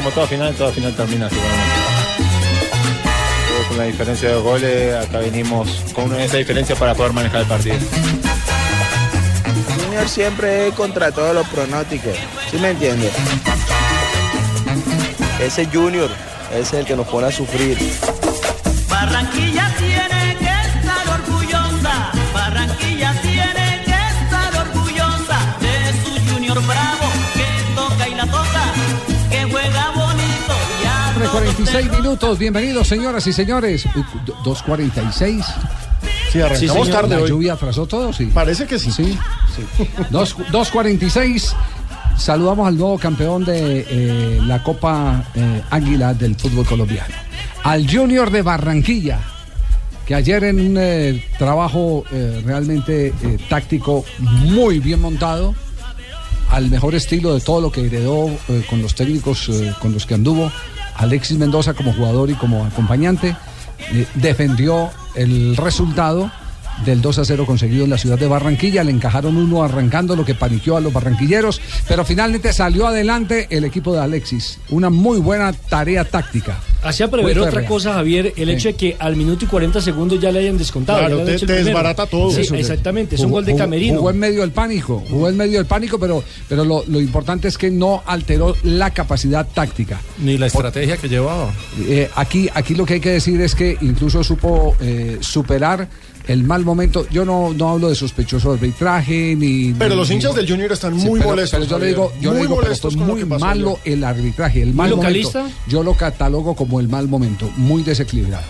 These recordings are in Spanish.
Como toda final, toda final termina así. Con la diferencia de goles, acá vinimos con esa diferencia para poder manejar el partido. Junior siempre es contra todos los pronósticos, ¿sí me entiende? Ese Junior es el que nos pone a sufrir. Barranquilla 2.46 minutos. Bienvenidos, señoras y señores. 2.46. Sí, arrancamos sí, tarde. La lluvia atrasó todo, sí. Parece que sí. Sí. sí. 2.46. Saludamos al nuevo campeón de eh, la Copa eh, Águila del fútbol colombiano. Al Junior de Barranquilla que ayer en un trabajo realmente táctico muy bien montado, al mejor estilo de todo lo que heredó con los técnicos con los que anduvo, Alexis Mendoza como jugador y como acompañante, eh, defendió el resultado del 2 a 0 conseguido en la ciudad de Barranquilla. Le encajaron uno arrancando lo que paniqueó a los barranquilleros, pero finalmente salió adelante el equipo de Alexis. Una muy buena tarea táctica. Hacía prever otra férrea. cosa, Javier, el Sí. hecho de que al minuto y 40 segundos ya le hayan descontado. Claro, te- desbarata todo. Sí, Eso, exactamente, es un gol de camerino. Jugó en medio del pánico, jugó en medio del pánico, pero, pero lo, lo importante es que no alteró la capacidad táctica. Ni la estrategia que llevaba. Eh, aquí, aquí lo que hay que decir es que incluso supo eh, superar el mal momento. Yo no, no hablo de sospechoso arbitraje ni. Pero ni- los ni- hinchas del Junior están Sí, muy pero- molestos. Pero yo le digo, yo le muy digo, pero molestos lo muy malo ayer. el arbitraje, el mal localista? momento. Yo lo catalogo como el mal momento, muy desequilibrado.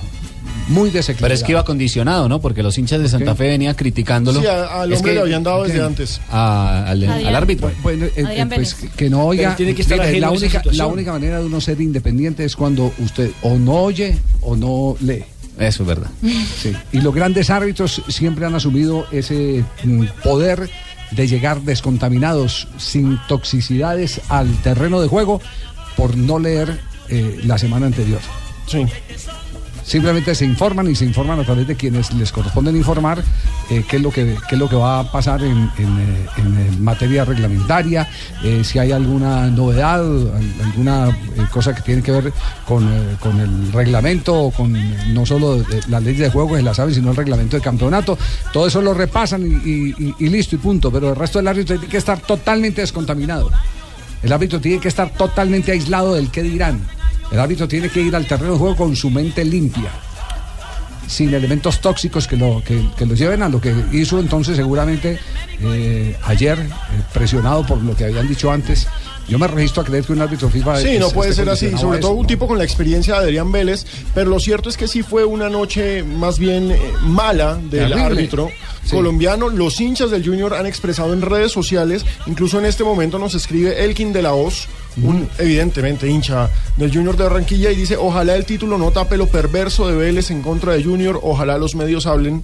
Muy desequilibrado. Pero es que iba condicionado, ¿no? Porque los hinchas de Santa. Fe venían criticándolo. Sí, a- al hombre que- le habían dado desde antes. a- al, al árbitro. Bueno, eh, eh, pues que no oiga. Pero tiene que estar Mire, ajeno la única, la única manera de uno ser independiente es cuando usted o no oye o no lee. Eso es verdad. Sí. Y los grandes árbitros siempre han asumido ese mm, poder de llegar descontaminados, sin toxicidades al terreno de juego por no leer eh, la semana anterior. Sí. Simplemente se informan y se informan a través de quienes les corresponden informar eh, qué, es lo que, qué es lo que va a pasar en, eh, eh, materia reglamentaria, si hay alguna novedad, al- alguna cosa que tiene que ver con, con el reglamento, o con no solo de- la ley de juego, que la saben, sino el reglamento de campeonato. Todo eso lo repasan y, listo y punto, pero el resto del árbitro tiene que estar totalmente descontaminado. El árbitro tiene que estar totalmente aislado del qué dirán. El árbitro tiene que ir al terreno de juego con su mente limpia, sin elementos tóxicos que lo, que, que lo lleven a lo que hizo entonces seguramente eh, ayer, eh, presionado por lo que habían dicho antes. Yo me registro a creer que un árbitro FIFA Sí, es- no puede ser así, sobre todo un ¿no? tipo con la experiencia de Adrián Vélez, pero lo cierto es que sí fue una noche más bien eh, mala del Terrible. árbitro Sí. colombiano. Los hinchas del Junior han expresado en redes sociales, incluso en este momento nos escribe Elkin de la Hoz, un evidentemente hincha del Junior de Barranquilla y dice, ojalá el título no tape lo perverso de Vélez en contra de Junior, ojalá los medios hablen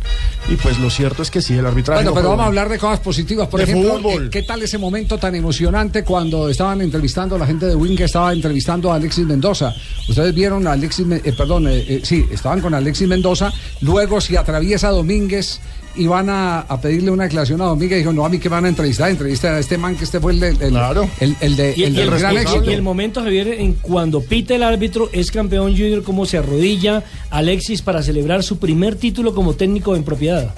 y pues lo cierto es que sí, el arbitraje Bueno, no pero vamos a hablar de cosas positivas. Por De ejemplo, fútbol. ¿qué tal ese momento tan emocionante cuando estaban entrevistando a la gente de Wing que estaba entrevistando a Alexis Mendoza? Ustedes vieron a Alexis, eh, perdón, eh, eh, sí, estaban con Alexis Mendoza. Luego, si atraviesa Domínguez y van a, a pedirle una declaración a Domínguez, dijo, no, a mí que van a entrevistar, entrevista a este man que este fue el, del- el, Claro. el, el de, Y, el y del el, gran y- éxito. y el momento, Javier, en cuando pita el árbitro, es campeón junior, como se arrodilla Alexis para celebrar su primer título como técnico en propiedad.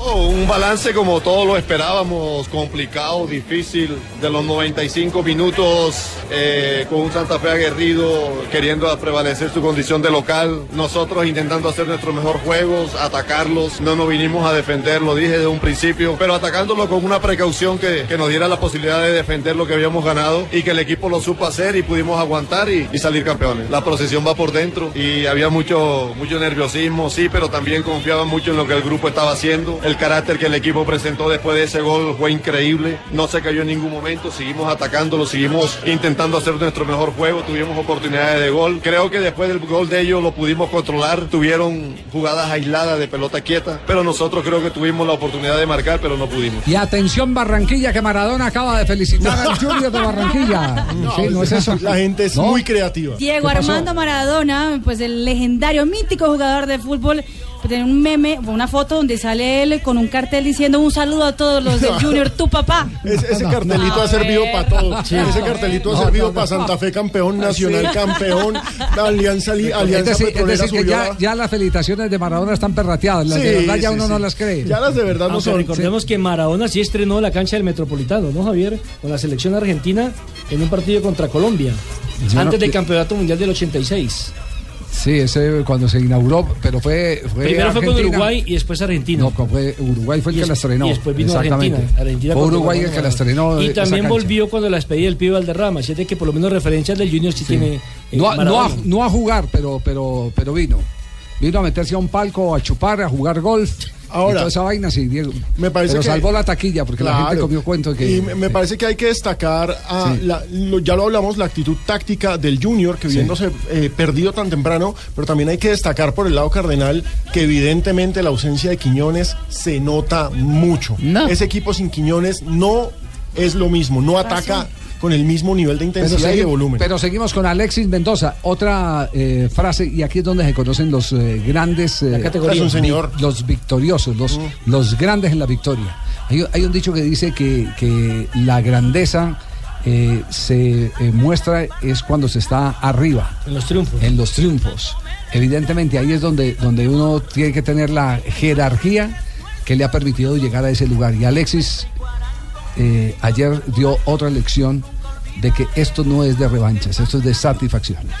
Oh, un balance como todos lo esperábamos, complicado, difícil, de los 95 minutos eh, con un Santa Fe aguerrido, queriendo prevalecer su condición de local, nosotros intentando hacer nuestro mejor juego, atacarlos, no nos vinimos a defender, lo dije desde un principio, pero atacándolo con una precaución que, que nos diera la posibilidad de defender lo que habíamos ganado y que el equipo lo supo hacer y pudimos aguantar y, y salir campeones. La procesión va por dentro y había mucho, mucho nerviosismo, sí, pero también confiaba mucho en lo que el grupo estaba haciendo. El carácter que el equipo presentó después de ese gol fue increíble. No se cayó en ningún momento. Seguimos atacándolo, seguimos intentando hacer nuestro mejor juego. Tuvimos oportunidades de gol. Creo que después del gol de ellos lo pudimos controlar. Tuvieron jugadas aisladas de pelota quieta. Pero nosotros creo que tuvimos la oportunidad de marcar, pero no pudimos. Y atención Barranquilla, que Maradona acaba de felicitar al Junior de Barranquilla. Sí, no es eso. La gente es No. muy creativa. Diego. Armando Maradona, pues el legendario, mítico jugador de fútbol, tiene un meme, una foto donde sale él con un cartel diciendo un saludo a todos los del Junior, tu papá. Es- ese cartelito ha servido para todo. ese cartelito ha servido para Santa Fe campeón, Nacional campeón, la Alianza, Li- Es Alianza decir, es Petrolera decir que subió ya, a- ya las felicitaciones de Maradona están perrateadas. Las de Sí, verdad ya sí, uno sí. no las cree. Ya las de verdad no Aunque son. recordemos que Maradona sí estrenó la cancha del Metropolitano, ¿no, Javier? Con la selección argentina en un partido contra Colombia. No- antes del Campeonato Mundial del 86. Sí, ese cuando se inauguró, pero fue. fue Primero fue con. Uruguay y después Argentina. No, fue Uruguay fue el que la es- estrenó. Y después vino Exactamente. Argentina. Argentina fue Uruguay el que la estrenó. Y también volvió cuando la despedida del Pío Valderrama. Así es de que por lo menos referencias del Junior sí, tiene. eh, No, a- no, a, no a jugar, pero, pero, pero vino. Vino a meterse a un palco, a chupar, a jugar golf. Ahora, y toda esa vaina, sí, Diego. Me parece pero que- salvó la taquilla porque la gente comió cuento que. Y me, me parece que hay que destacar, a Sí. la- lo- ya lo hablamos, la actitud táctica del Junior, que Sí. viéndose eh, perdido tan temprano, pero también hay que destacar por el lado cardenal que evidentemente la ausencia de Quiñones se nota mucho. Ese equipo sin Quiñones no es lo mismo, no ataca con el mismo nivel de Pero, intensidad y de volumen. pero seguimos con Alexis Mendoza. Otra eh, frase, y aquí es donde se conocen los eh, grandes. eh, categoría. Es un señor. vi- Los victoriosos, los, los grandes en la victoria. Hay, hay un dicho que dice que, que la grandeza eh, se eh, muestra es cuando se está arriba. En los triunfos. En los triunfos. Evidentemente, ahí es donde, donde uno tiene que tener la jerarquía que le ha permitido llegar a ese lugar. Y Alexis eh, ayer dio otra lección de que esto no es de revanchas, esto es de satisfacciones.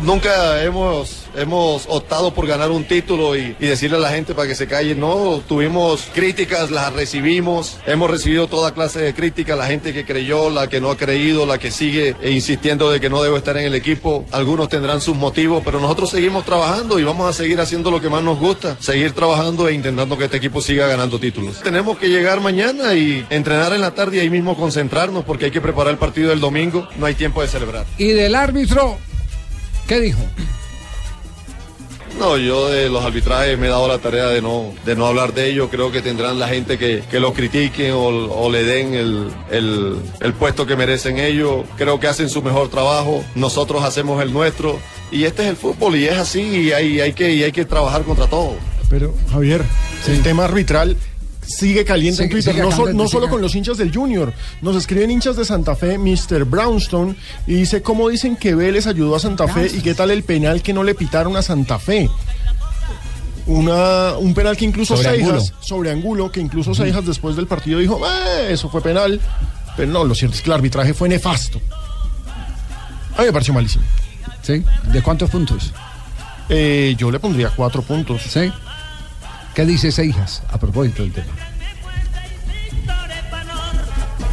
Nunca hemos, hemos optado por ganar un título y, decirle a la gente para que se calle. No, tuvimos críticas, las recibimos. Hemos recibido toda clase de críticas. La gente que creyó, la que no ha creído, la que sigue insistiendo de que no debo estar en el equipo. Algunos tendrán sus motivos, pero nosotros seguimos trabajando y vamos a seguir haciendo lo que más nos gusta. Seguir trabajando e intentando que este equipo siga ganando títulos. Tenemos que llegar mañana y entrenar en la tarde y ahí mismo concentrarnos porque hay que preparar el partido del domingo. No hay tiempo de celebrar. Y del árbitro, ¿qué dijo? No, yo de los arbitrajes me he dado la tarea de no, de no hablar de ello. Creo que tendrán la gente que, que lo critiquen o, o le den el, el- el puesto que merecen ellos. Creo que hacen su mejor trabajo. Nosotros hacemos el nuestro. Y este es el fútbol y es así y hay, hay, que, y hay que trabajar contra todo. Pero, Javier, el tema arbitral sigue caliente en Twitter, no, solo con los hinchas del Junior. Nos escriben hinchas de Santa Fe, Mr. Brownstone, y dice cómo dicen que Vélez ayudó a Santa Fe y qué tal el penal que no le pitaron a Santa Fe. Una, un penal que incluso Sobre Seijas, Angulo. sobre Angulo, que incluso Seijas después del partido dijo, "Eh, eso fue penal. Pero no, lo cierto es que el arbitraje fue nefasto. A mí me pareció malísimo. ¿Sí? ¿De cuántos puntos? Eh, yo le pondría cuatro puntos. ¿Sí? ¿Qué dice Seijas a propósito del tema?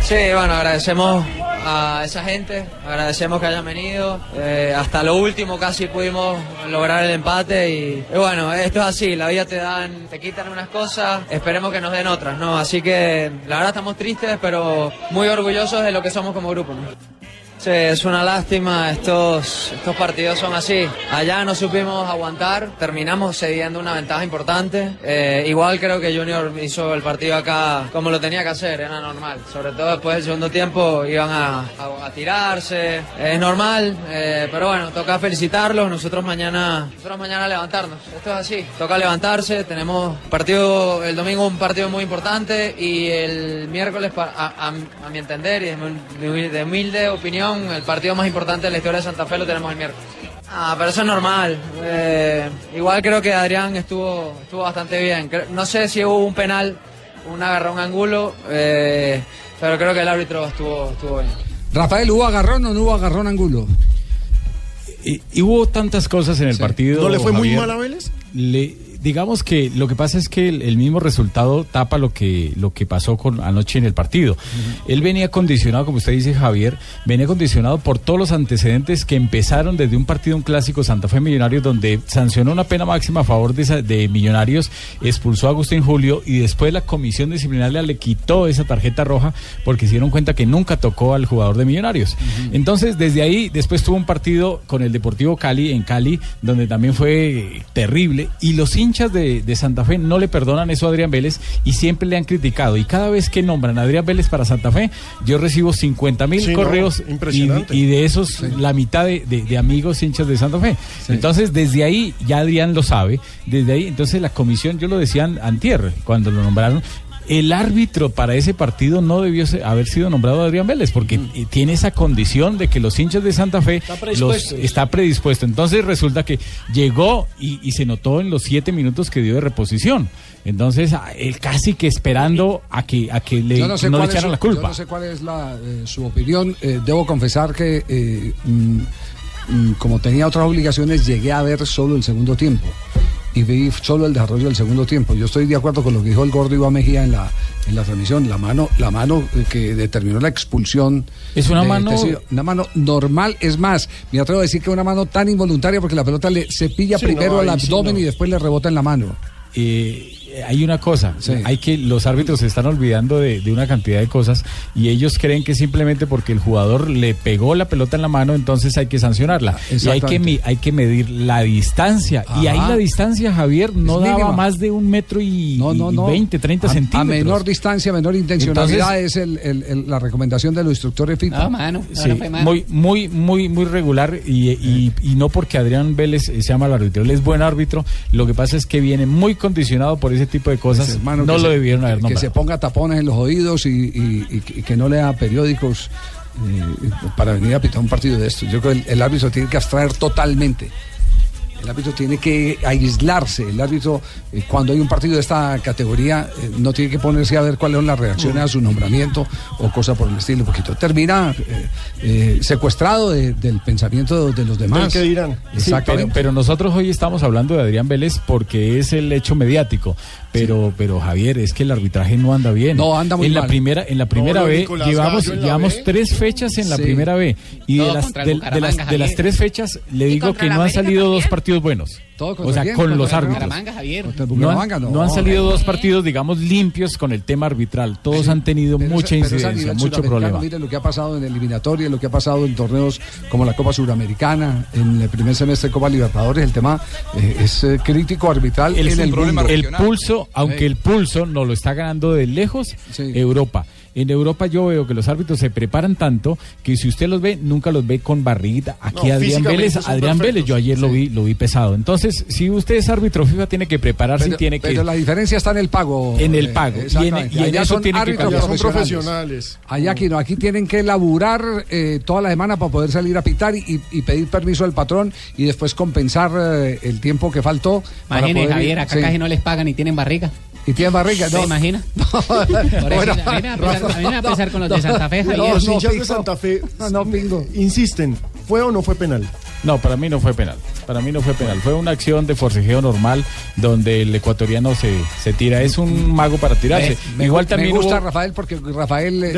Sí, bueno, agradecemos a esa gente, agradecemos que hayan venido. Eh, hasta lo último casi pudimos lograr el empate y, bueno, esto es así, la vida te dan, te quitan unas cosas, esperemos que nos den otras, ¿no? Así que la verdad estamos tristes, pero muy orgullosos de lo que somos como grupo, ¿no? Sí, es una lástima, estos, estos partidos son así. Allá no supimos aguantar, terminamos cediendo una ventaja importante. Eh, igual creo que Junior hizo el partido acá como lo tenía que hacer, era normal. Sobre todo después del segundo tiempo iban a, a- a tirarse, es normal, eh, pero bueno, toca felicitarlos, nosotros mañana, nosotros mañana levantarnos. Esto es así, toca levantarse, tenemos partido, el domingo un partido muy importante y el miércoles, a, a- mi entender y de de humilde, de el partido más importante de la historia de Santa Fe lo tenemos el miércoles. Ah, pero eso es normal. Eh, igual creo que Adrián estuvo, estuvo bastante bien. No sé si hubo un penal, un agarrón angulo, eh, pero creo que el árbitro estuvo, estuvo bien. Rafael, ¿hubo agarrón o no hubo agarrón Angulo? Y, y hubo tantas cosas en el partido. ¿No le fue muy mal a Vélez? Le- digamos que lo que pasa es que el, el mismo resultado tapa lo que, lo que pasó con anoche en el partido. Él venía condicionado, como usted dice, Javier, venía condicionado por todos los antecedentes que empezaron desde un partido, un clásico Santa Fe Millonarios, donde sancionó una pena máxima a favor de, de Millonarios, expulsó a Agustín Julio y después la comisión disciplinaria le quitó esa tarjeta roja porque se dieron cuenta que nunca tocó al jugador de Millonarios. Entonces, desde ahí, después tuvo un partido con el Deportivo Cali, en Cali, donde también fue terrible. Y los hinchas de, de Santa Fe no le perdonan eso a Adrián Vélez y siempre le han criticado. Y cada vez que nombran a Adrián Vélez para Santa Fe, yo recibo 50 mil Sí, no, correos impresionante. y, y de esos la mitad de, de- de amigos hinchas de Santa Fe. Entonces, desde ahí, ya Adrián lo sabe, desde ahí, entonces la comisión, yo lo decía antier, cuando lo nombraron, el árbitro para ese partido no debió ser- haber sido nombrado Adrián Vélez, porque eh, tiene esa condición de que los hinchas de Santa Fe Está los, predispuesto. está predispuesto. Entonces resulta que llegó y, y se notó en los siete minutos que dio de reposición. Entonces, a- él casi que esperando a que, a que le, no sé no le echaran su- la culpa. Yo no sé cuál es la, eh, su opinión. Eh, debo confesar que, eh, mm, mm, como tenía otras obligaciones, llegué a ver solo el segundo tiempo. Y vi solo el desarrollo del segundo tiempo. Yo estoy de acuerdo con lo que dijo el gordo Iván Mejía en la, en la transmisión. La mano, la mano eh, que determinó la expulsión. Es una de mano-. Una mano normal. Es más, me atrevo a decir que una mano tan involuntaria porque la pelota le cepilla Sí, primero no, al sí abdomen no. y después le rebota en la mano. eh, hay una cosa, hay que los árbitros se están olvidando de, de una cantidad de cosas y ellos creen que simplemente porque el jugador le pegó la pelota en la mano, entonces hay que sancionarla. Y hay que, hay medir la distancia. Y ahí la distancia, Javier, no Es daba mínima. más de un metro y, No, no, y no. 20, 30 a, centímetros. A menor distancia, menor intencionalidad Entonces- es el- el- el- la recomendación de los instructores FIFA. Sí, muy, muy, muy, muy regular y, y- y no porque Adrián Vélez se llama el árbitro, él es buen árbitro, lo que pasa es que viene muy condicionado por ese tipo de cosas, Pues, hermano, no que lo se- debieron haber Que se ponga tapones en los oídos y, y- y que- y que no lea periódicos eh, para venir a pitar un partido de esto. Yo creo que el, el árbitro tiene que abstraer totalmente. El árbitro tiene que aislarse. El árbitro, eh, cuando hay un partido de esta categoría, eh, no tiene que ponerse a ver cuáles son las reacciones a su nombramiento o cosa por el estilo, porque todo termina eh, eh, secuestrado de- del pensamiento de los demás. Sí, Exactamente. pero, pero nosotros hoy estamos hablando de Adrián Vélez porque es el hecho mediático. Pero, pero Javier, es que el arbitraje no anda bien. No, anda muy en la primera, en la primera No, B llevamos, Gallo en la llevamos B. tres fechas en la Sí. primera B y de las, de, de las de las tres fechas le Y digo que no han salido dos también. Partidos buenos. Todo O sea, con los árbitros. No han, Bucaramanga, no. no han salido dos partidos, digamos, limpios con el tema arbitral. Todos han tenido Pero mucha incidencia, mucho problema. Mire lo que ha pasado en eliminatoria, lo que ha pasado en torneos como la Copa Suramericana, en el primer semestre de Copa Libertadores. El tema eh, es eh, crítico arbitral el, en el mundo. el pulso, aunque Sí. el pulso no lo está ganando de lejos Europa. En Europa yo veo que los árbitros se preparan tanto que si usted los ve, nunca los ve con barriguita. Aquí No, Adrián Vélez, Adrián perfectos. Vélez, yo ayer lo vi, lo vi pesado. Entonces, si usted es árbitro FIFA, tiene que prepararse Pero, y tiene que pero la diferencia está en el pago. En el eh, pago. Y en- exactamente. y en Allá eso son tiene que árbitros cambiar. Son profesionales. Allá aquí no, aquí tienen que laburar eh, toda la semana para poder salir a pitar y, y pedir permiso al patrón y después compensar eh, el tiempo que faltó. ir- Javier, acá sí. casi no les pagan y tienen barriga. Y tienen barriga, ¿Se ¿no? imagina? Por eso, Bueno, a mí me va a pesar- a mí me va a pesar con los de No, Santa Fe, no, Javier. los hinchas de. Santa Fe no, pingo. insisten, ¿fue o no fue penal? No, para mí no fue penal. Para mí no fue penal. Fue una acción de forcejeo normal donde el ecuatoriano se, se tira. Es un mago para tirarse. Me, Igual gu- también me gusta hubo- Rafael porque Rafael es,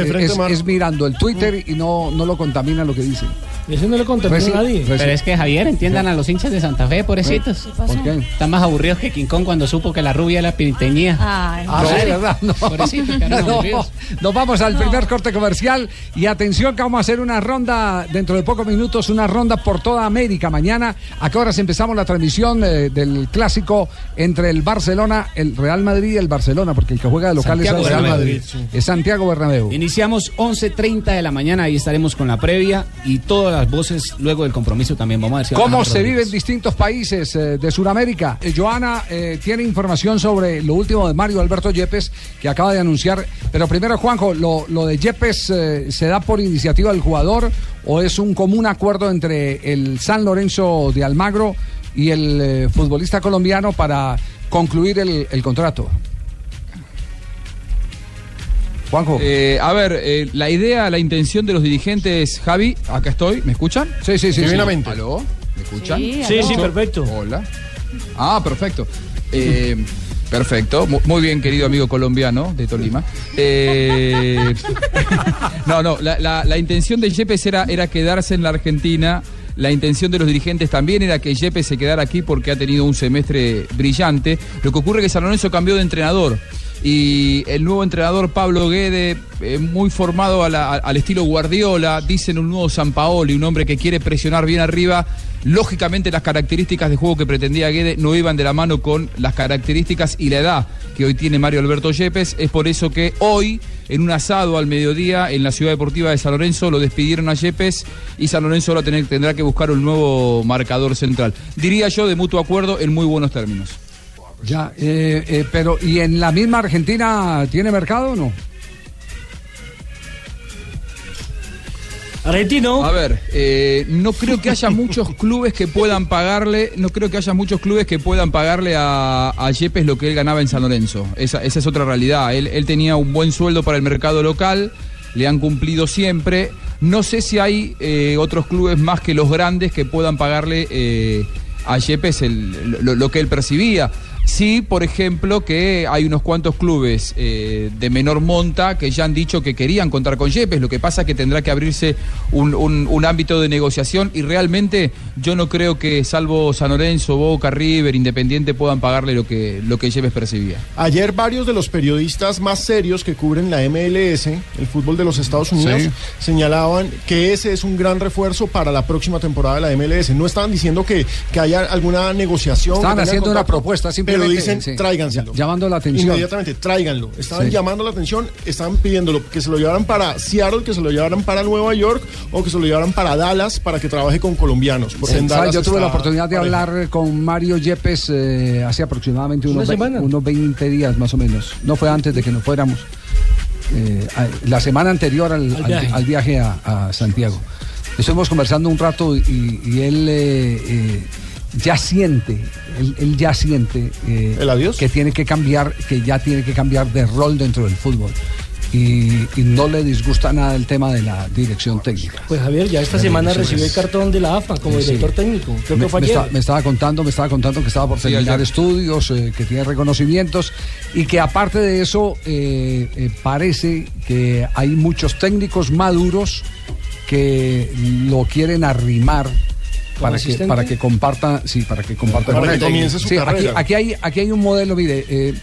es mirando el Twitter y no, no lo contamina lo que dice. Eso no le contamina Reci- a nadie. reci- Pero es que Javier, entiendan a los hinchas de Santa Fe, pobrecitos. ¿Por qué? Están más aburridos que King Kong cuando supo que la rubia la pinteñía. Ay, Ah, sí, ¿verdad? No. No. Nos vamos al primer corte comercial y atención que vamos a hacer una ronda dentro de pocos minutos, una ronda por toda América. Mañana, ¿a qué horas empezamos la transmisión eh, del clásico entre el Barcelona, el Real Madrid y el Barcelona? Porque el que juega de local Santiago es el Real Bernabéu. Madrid. Es Santiago Bernabéu. Iniciamos 11.30 de la mañana, ahí estaremos con la previa y todas las voces luego del compromiso también. Vamos a ver si ¿Cómo se vive en distintos países eh, de Sudamérica? Eh, Joana eh, tiene información sobre lo último de Mario Alberto Yepes, que acaba de anunciar. Pero primero, Juanjo, ¿lo, lo de Yepes eh, se da por iniciativa del jugador o es un común acuerdo entre el San Lorenzo de Almagro y el eh, futbolista colombiano para concluir el, el contrato? Juanjo. Eh, a ver, eh, la idea, la intención de los dirigentes, Javi, acá estoy, ¿me escuchan? Sí, sí, sí. Divinamente. ¿Aló? ¿Me escuchan? Sí, sí, perfecto. Hola. Ah, perfecto. Eh, perfecto, Mu- muy bien querido amigo colombiano de Tolima. Eh, no, no, la, la- la intención de Yepes era, era quedarse en la Argentina. La intención de los dirigentes también era que Yepes se quedara aquí porque ha tenido un semestre brillante. Lo que ocurre es que San Lorenzo cambió de entrenador. Y el nuevo entrenador Pablo Guede, eh, muy formado al estilo Guardiola, dicen un nuevo San Paoli, un hombre que quiere presionar bien arriba. Lógicamente las características de juego que pretendía Guede no iban de la mano con las características y la edad que hoy tiene Mario Alberto Yepes. Es por eso que hoy, en un asado al mediodía en la ciudad deportiva de San Lorenzo, lo despidieron a Yepes y San Lorenzo ahora tendrá que buscar un nuevo marcador central. Diría yo de mutuo acuerdo en muy buenos términos. Ya, eh, eh, pero ¿y en la misma Argentina tiene mercado o no? Argentino. A ver, eh, no creo que haya muchos clubes que puedan pagarle, no creo que haya muchos clubes que puedan pagarle a, a Yepes lo que él ganaba en San Lorenzo. Esa, esa es otra realidad. Él, él tenía un buen sueldo para el mercado local, le han cumplido siempre. No sé si hay eh, otros clubes más que los grandes que puedan pagarle eh, a Yepes el- lo, lo que él percibía. Sí, por ejemplo, que hay unos cuantos clubes eh, de menor monta que ya han dicho que querían contar con Yepes. Lo que pasa es que tendrá que abrirse un, un- un ámbito de negociación y realmente yo no creo que, salvo San Lorenzo, Boca, River, Independiente, puedan pagarle lo que, lo que Yepes percibía. Ayer varios de los periodistas más serios que cubren la MLS, el fútbol de los Estados Unidos, Sí. señalaban que ese es un gran refuerzo para la próxima temporada de la MLS. No estaban diciendo que, que haya alguna negociación. Estaban haciendo una propuesta simplemente. Pero dicen, sí. tráiganselo. Llamando la atención. Inmediatamente, tráiganlo. Estaban Sí. llamando la atención, estaban pidiéndolo que se lo llevaran para Seattle, que se lo llevaran para Nueva York o que se lo llevaran para Dallas para que trabaje con colombianos. Porque en ¿Sabes? Dallas Yo tuve la oportunidad de hablar con Mario Yepes eh, hace aproximadamente ¿Una unos, ve- unos 20 días más o menos. No fue antes de que nos fuéramos. Eh, la semana anterior al, Al al- viaje. al viaje a, a Santiago. Estuvimos conversando un rato y, y él eh, eh, ya siente, él, él ya siente eh, que tiene que cambiar, que ya tiene que cambiar de rol dentro del fútbol. Y, y no le disgusta nada el tema de la dirección técnica. Pues Javier, ya esta La semana recibió el cartón de la AFA como Sí. director técnico. Creo me, que fue me ayer. está- me estaba contando, me estaba contando que estaba por Sí, terminar ayer. estudios, eh, que tiene reconocimientos y que aparte de eso eh, eh, parece que hay muchos técnicos maduros que lo quieren arrimar para que, para que comparta, sí, para que comparta Para con que él. comience su Sí, aquí, carrera. aquí hay, aquí hay un modelo, mire, eh,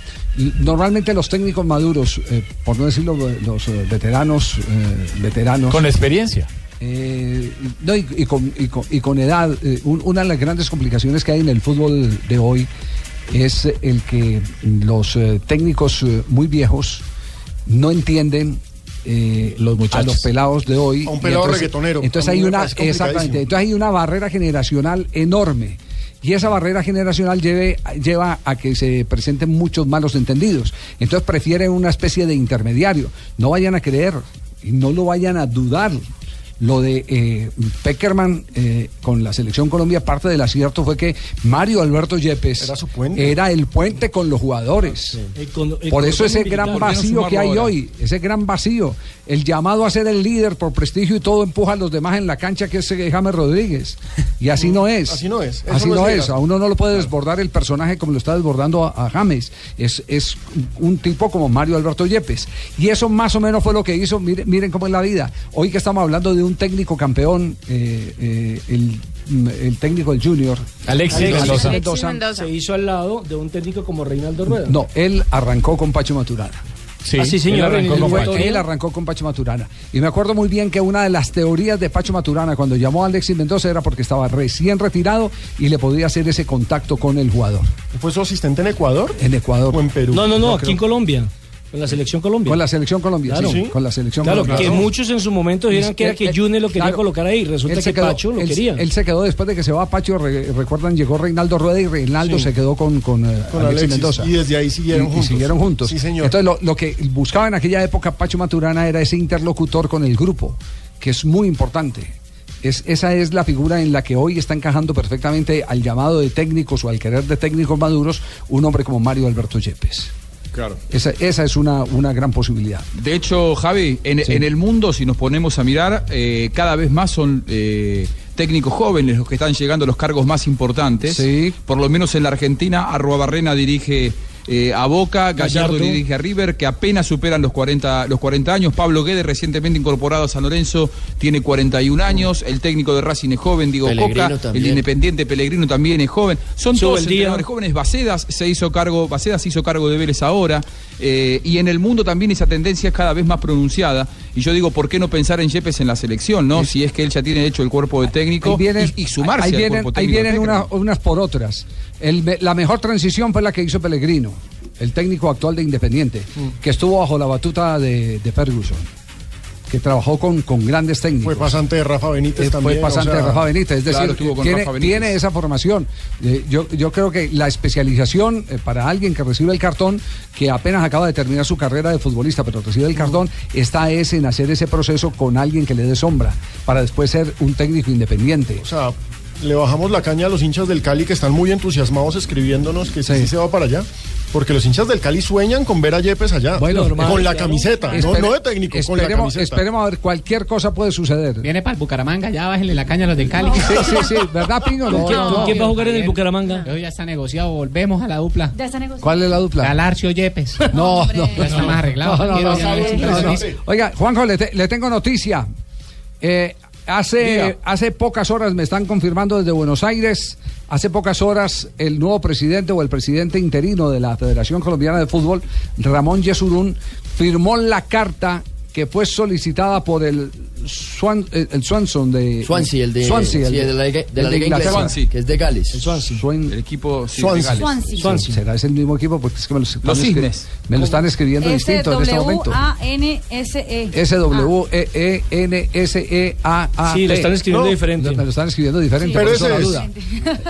normalmente los técnicos maduros, eh, por no decirlo los eh, veteranos, eh, veteranos Con experiencia. eh, no, y, y con, y con- y con edad, eh, un- una de las grandes complicaciones que hay en el fútbol de hoy es el que los eh, técnicos eh, muy viejos no entienden eh, a muchachos. los pelados de hoy. A un pelado entonces- reggaetonero. Entonces hay una, exactamente, entonces hay una barrera generacional enorme. Y esa barrera generacional lleve- lleva a que se presenten muchos malos entendidos. Entonces prefieren una especie de intermediario. No vayan a creer y no lo vayan a dudar. Lo de eh, Peckerman eh, con la selección Colombia, parte del acierto fue que Mario Alberto Yepes Era su puente. era el puente con los jugadores. El con- el Por eso ese gran ¿Por qué no vacío que hay ahora? hoy, ese gran vacío, el llamado a ser el líder por prestigio y todo empuja a los demás en la cancha que es eh, James Rodríguez. Y así no es. Así no es. Eso Así no no es. A uno no lo puede desbordar el personaje como lo está desbordando a, a James. Es, es un tipo como Mario Alberto Yepes. Y eso más o menos fue lo que hizo. Miren, miren cómo es la vida. Hoy que estamos hablando de un técnico campeón, eh, eh, el, el técnico del Junior. Alexis Alexis Mendoza. Alexis Mendoza. Se hizo al lado de un técnico como Reinaldo Rueda. No, él arrancó con Pacho Maturana. Sí, Ah, sí, señor. él arrancó Él con. Él arrancó con Pacho Maturana. Y me acuerdo muy bien que una de las teorías de Pacho Maturana cuando llamó a Alexis Mendoza era porque estaba recién retirado y le podía hacer ese contacto con el jugador. ¿Fue su asistente en Ecuador En Ecuador. o en Perú? No, no, no, aquí creo- en Colombia. Con la selección Colombia. Con la selección Colombia, Claro. sí, Sí. con la selección Claro, Colombia. que muchos en su momento dijeron que era que Él- Junior lo quería claro, colocar ahí. Resulta que se quedó- Pacho lo él- quería. Él se quedó después de que se va Pacho, re- recuerdan, llegó Reinaldo Rueda y Reinaldo Sí. se quedó con, con, eh, Con Alexis Alexis. Mendoza. Y desde ahí siguieron Y- y juntos. siguieron juntos. Sí, señor. Entonces lo, lo que buscaba en aquella época Pacho Maturana era ese interlocutor con el grupo, que es muy importante. Es, esa es la figura en la que hoy está encajando perfectamente al llamado de técnicos o al querer de técnicos maduros un hombre como Mario Alberto Yepes. Claro. Esa, esa es una, una gran posibilidad. De hecho, Javi, en, Sí. en el mundo, si nos ponemos a mirar, eh, cada vez más son eh, técnicos jóvenes los que están llegando a los cargos más importantes. Por lo menos en la Argentina, Arruabarrena dirige eh, a Boca, Gallardo, Gallardo. dirige a River, que apenas superan los 40, los 40 años. Pablo Guedes, recientemente incorporado a San Lorenzo, tiene 41 años. El técnico de Racing es joven, Diego Pellegrino Coca. también. El Independiente Pellegrino también es joven. Son Sube todos entrenadores jóvenes. Bacedas se hizo cargo, Bacedas se hizo cargo de Vélez ahora. eh, y en el mundo también esa tendencia es cada vez más pronunciada. Y yo digo, ¿por qué no pensar en Yepes en la selección, no? Si es que él ya tiene hecho el cuerpo de técnico Ahí vienen, y, y sumarse ahí al vienen, cuerpo ahí técnico. vienen una- unas por otras. El la mejor transición fue la que hizo Pellegrino, el técnico actual de Independiente, que estuvo bajo la batuta de, de Ferguson, que trabajó con, con grandes técnicos. Fue pasante de Rafa Benítez Eh, también. Fue pasante o sea, de Rafa Benítez, es claro, decir, estuvo con tiene, Rafa Benítez. tiene esa formación. Eh, yo, yo creo que la especialización eh, para alguien que recibe el cartón, que apenas acaba de terminar su carrera de futbolista, pero recibe el cartón, está es en hacer ese proceso con alguien que le dé sombra, para después ser un técnico independiente. O sea, le bajamos la caña a los hinchas del Cali que están muy entusiasmados escribiéndonos que sí, se va para allá. Porque los hinchas del Cali sueñan con ver a Yepes allá. Bueno, con la camiseta, no, Espere- no de técnico, con la esperemos, camiseta. esperemos a ver, cualquier cosa puede suceder. Viene para el Bucaramanga, ya bájenle la caña a los del Cali. Sí, sí, sí, ¿verdad, Pingo? ¿Con quién- va a jugar en el Bucaramanga? Hoy ya está negociado, volvemos a la dupla. Ya está negociado. ¿Cuál es la dupla? Galarcio Yepes. No, no, Ya está más arreglado. Oiga, Juanjo, le, te- le tengo noticia. Eh, hace, hace pocas horas me están confirmando desde Buenos Aires, hace pocas horas el nuevo presidente o el presidente interino de la Federación Colombiana de Fútbol, Ramón Yesurún, firmó la carta que fue solicitada por el Swan, el, el Swanson de Swansea, el de, Swansea, sí, el de la, liga- de el la liga inglesa, Inglaterra. que es de Gales. Swan- El equipo sí, Swansea. de Gales. Swansea. Swansea. ¿Será ese el mismo equipo? Porque es que me lo, están Los escri- Cisnes. me lo están escribiendo distinto en este momento. S-W-A-N-S-E. E S-W-E-E-N-S-E-A-A. Sí, lo están escribiendo diferente. Me lo están escribiendo diferente. Pero por eso la es. duda.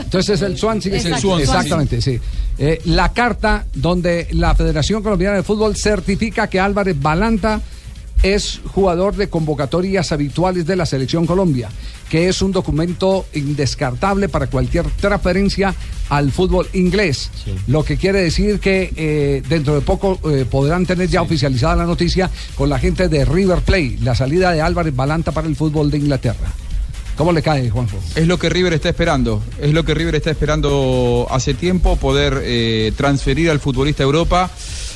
Entonces es el Swansea. Es el Swansea. Exactamente, sí. Eh, la carta donde la Federación Colombiana de Fútbol certifica que Álvarez Balanta es jugador de convocatorias habituales de la Selección Colombia, que es un documento indescartable para cualquier transferencia al fútbol inglés. Lo que quiere decir que eh, dentro de poco eh, podrán tener ya oficializada la noticia con la gente de River Plate, la salida de Álvarez Balanta para el fútbol de Inglaterra. ¿Cómo le cae, Juanjo? Es lo que River está esperando. Es lo que River está esperando hace tiempo, poder eh, transferir al futbolista a Europa.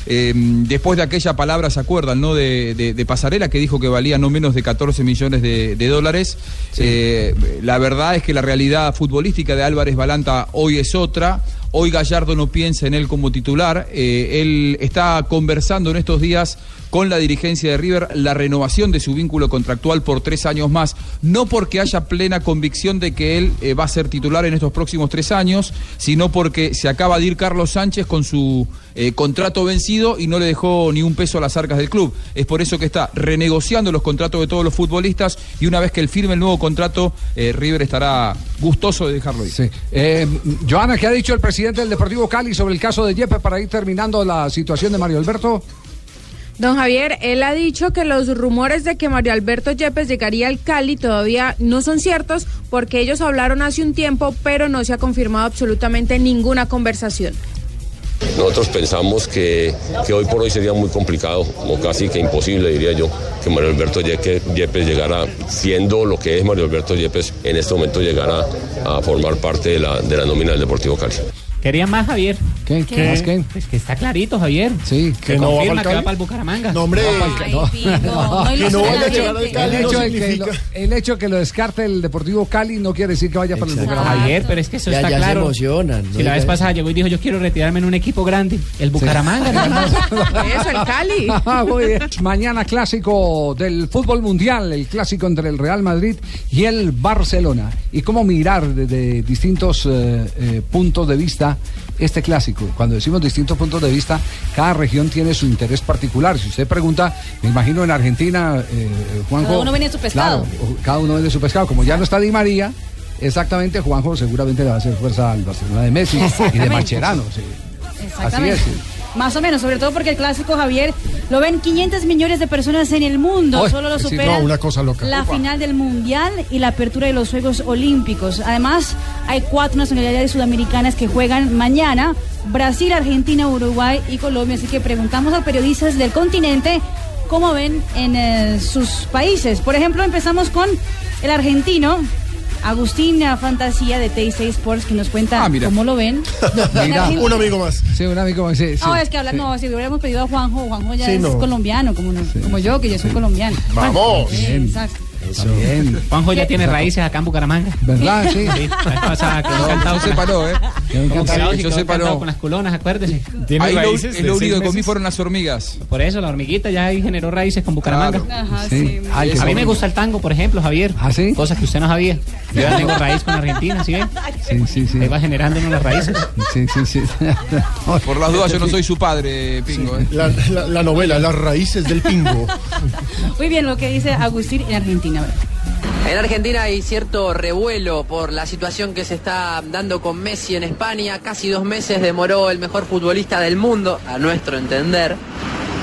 Eh, después de aquella palabra, ¿se acuerdan, no? De, de- de Pasarela, que dijo que valía no menos de 14 millones de, de dólares. Eh, la verdad es que la realidad futbolística de Álvarez Balanta hoy es otra. Hoy Gallardo no piensa en él como titular. Eh, él está conversando en estos días con la dirigencia de River la renovación de su vínculo contractual por tres años más, no porque haya plena convicción de que él eh, va a ser titular en estos próximos tres años, sino porque se acaba de ir Carlos Sánchez con su eh, contrato vencido y no le dejó ni un peso a las arcas del club. Es por eso que está renegociando los contratos de todos los futbolistas y una vez que él firme el nuevo contrato, eh, River estará gustoso de dejarlo ir. Sí. Joana, ¿qué ha dicho el presidente del Deportivo Cali sobre el caso de Yepes para ir terminando la situación de Mario Alberto? Don Javier, él ha dicho que los rumores de que Mario Alberto Yepes llegaría al Cali todavía no son ciertos porque ellos hablaron hace un tiempo, pero no se ha confirmado absolutamente ninguna conversación. Nosotros pensamos que, que hoy por hoy sería muy complicado, o casi que imposible, diría yo, que Mario Alberto Yepes llegara, siendo lo que es Mario Alberto Yepes, en este momento llegara a formar parte de la, de la nómina del Deportivo Cali. Quería más, Javier. ¿Qué? ¿Qué? ¿Más qué? Pues que está clarito, Javier. Sí, que no va confirma pa'l que va Cali. para el Bucaramanga. No, hombre. no que no vaya a llegar al. Cali el, hecho de que lo, el hecho que lo descarte el Deportivo Cali no quiere decir que vaya para el. Bucaramanga. Javier, pero es que eso Ya- está ya se claro. emocionan, ¿no? Si la vez pasada llegó y dijo, yo quiero retirarme en un equipo grande. El Bucaramanga, hermano. Eso, el Cali. Ah, muy bien. Mañana clásico del fútbol mundial, el clásico entre el Real Madrid y el Barcelona. Y cómo mirar desde distintos eh, eh, puntos de vista este clásico. Cuando decimos distintos puntos de vista, cada región tiene su interés particular. Si usted pregunta, me imagino en Argentina, eh, Juanjo. Cada uno viene su pescado. Claro, cada uno vende su pescado. Como ya no está Di María, exactamente, Juanjo seguramente le va a hacer fuerza al Barcelona de Messi y de. Macherano. sí. Así es. Más o menos, sobre todo porque el clásico Javier lo ven 500 millones de personas en el mundo. Solo lo sí, supera no, una cosa loca. la Upa. final del Mundial y la apertura de los Juegos Olímpicos. Además, hay cuatro nacionalidades sudamericanas que juegan mañana. Brasil, Argentina, Uruguay y Colombia. Así que preguntamos a periodistas del continente cómo ven en eh, sus países. Por ejemplo, empezamos con el argentino Agustina Fantasía de TIC Sports que nos cuenta Ah, cómo lo ven. Mira. Un amigo más. Sí, un amigo más. Sí, sí. No, es que habla, no, si hubiéramos pedido a Juanjo, Juanjo ya Sí, es no. colombiano, como, no- como yo, que yo soy colombiano. Vamos. Sí, exacto. Bien. Juanjo ya tiene raíces acá en Bucaramanga. ¿Verdad? Sí. Sí, la vez pasada No, no, ¿eh? Yo encantado no. con las culonas, acuérdese. Ahí lo, raíces lo único que comí fueron las hormigas. Por eso, la hormiguita ya ahí generó raíces con Bucaramanga. Ajá, Sí. sí. Ay, qué A mí me gusta el tango, por ejemplo, Javier. ¿Ah, sí? Cosas que usted no sabía. Yo ya tengo raíz con Argentina, ¿sí ve? Sí, sí, sí. Ahí va generando unas raíces. Sí, sí, sí. Por las dudas, yo no soy su padre, Pingo. ¿eh? La, la- la novela, Las raíces del pingo. Muy bien, lo que dice Agustín en Argentina. En Argentina hay cierto revuelo por la situación que se está dando con Messi en España. Casi dos meses demoró el mejor futbolista del mundo, a nuestro entender,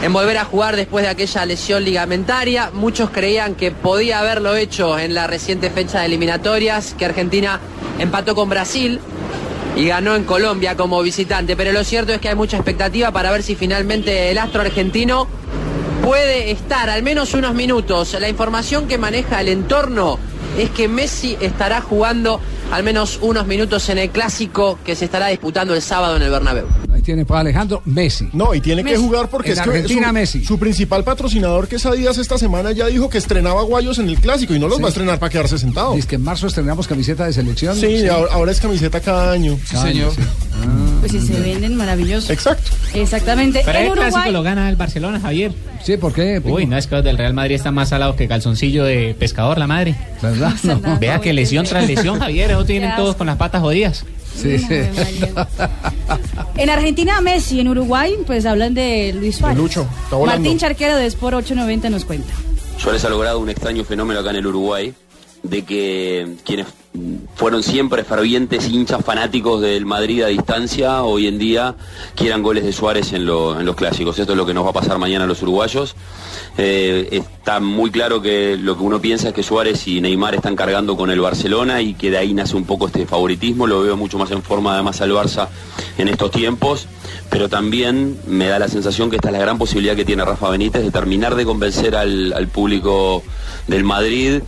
en volver a jugar después de aquella lesión ligamentaria. Muchos creían que podía haberlo hecho en la reciente fecha de eliminatorias, que Argentina empató con Brasil y ganó en Colombia como visitante. Pero lo cierto es que hay mucha expectativa para ver si finalmente el astro argentino puede estar al menos unos minutos. La información que maneja el entorno es que Messi estará jugando al menos unos minutos en el clásico que se estará disputando el sábado en el Bernabéu. Tiene para Alejandro Messi. No, y tiene que jugar porque En es que Argentina, su, Messi. su principal patrocinador, que es Adidas, esta semana ya dijo que estrenaba guayos en el clásico y no los va a estrenar para quedarse sentado. Dice que en marzo estrenamos camiseta de selección. Sí, ahora, ahora es camiseta cada año. Sí, señor. Pues si se venden, maravilloso. Exacto. Exactamente. Pero el clásico lo gana el Barcelona, Javier. Sí, ¿por qué? Uy, no, es que los del Real Madrid están más salados que calzoncillo de pescador, la madre. ¿Verdad? No. Salado. Vea que lesión tras lesión, Javier. Eso tienen todos con las patas jodidas. Sí, en Argentina, Messi. En Uruguay, pues hablan de Luis Suárez. Lucho, está volando. Martín Charquero de Sport 890 nos cuenta. Suárez ha logrado un extraño fenómeno acá en el Uruguay, de que quienes fueron siempre fervientes hinchas fanáticos del Madrid a distancia, hoy en día quieran goles de Suárez en, lo- en los clásicos. Esto es lo que nos va a pasar mañana a los uruguayos. Eh, está muy claro que lo que uno piensa es que Suárez y Neymar están cargando con el Barcelona y que de ahí nace un poco este favoritismo. Lo veo mucho más en forma además al Barça en estos tiempos pero también me da la sensación que esta es la gran posibilidad que tiene Rafa Benítez de terminar de convencer al, al público del Madrid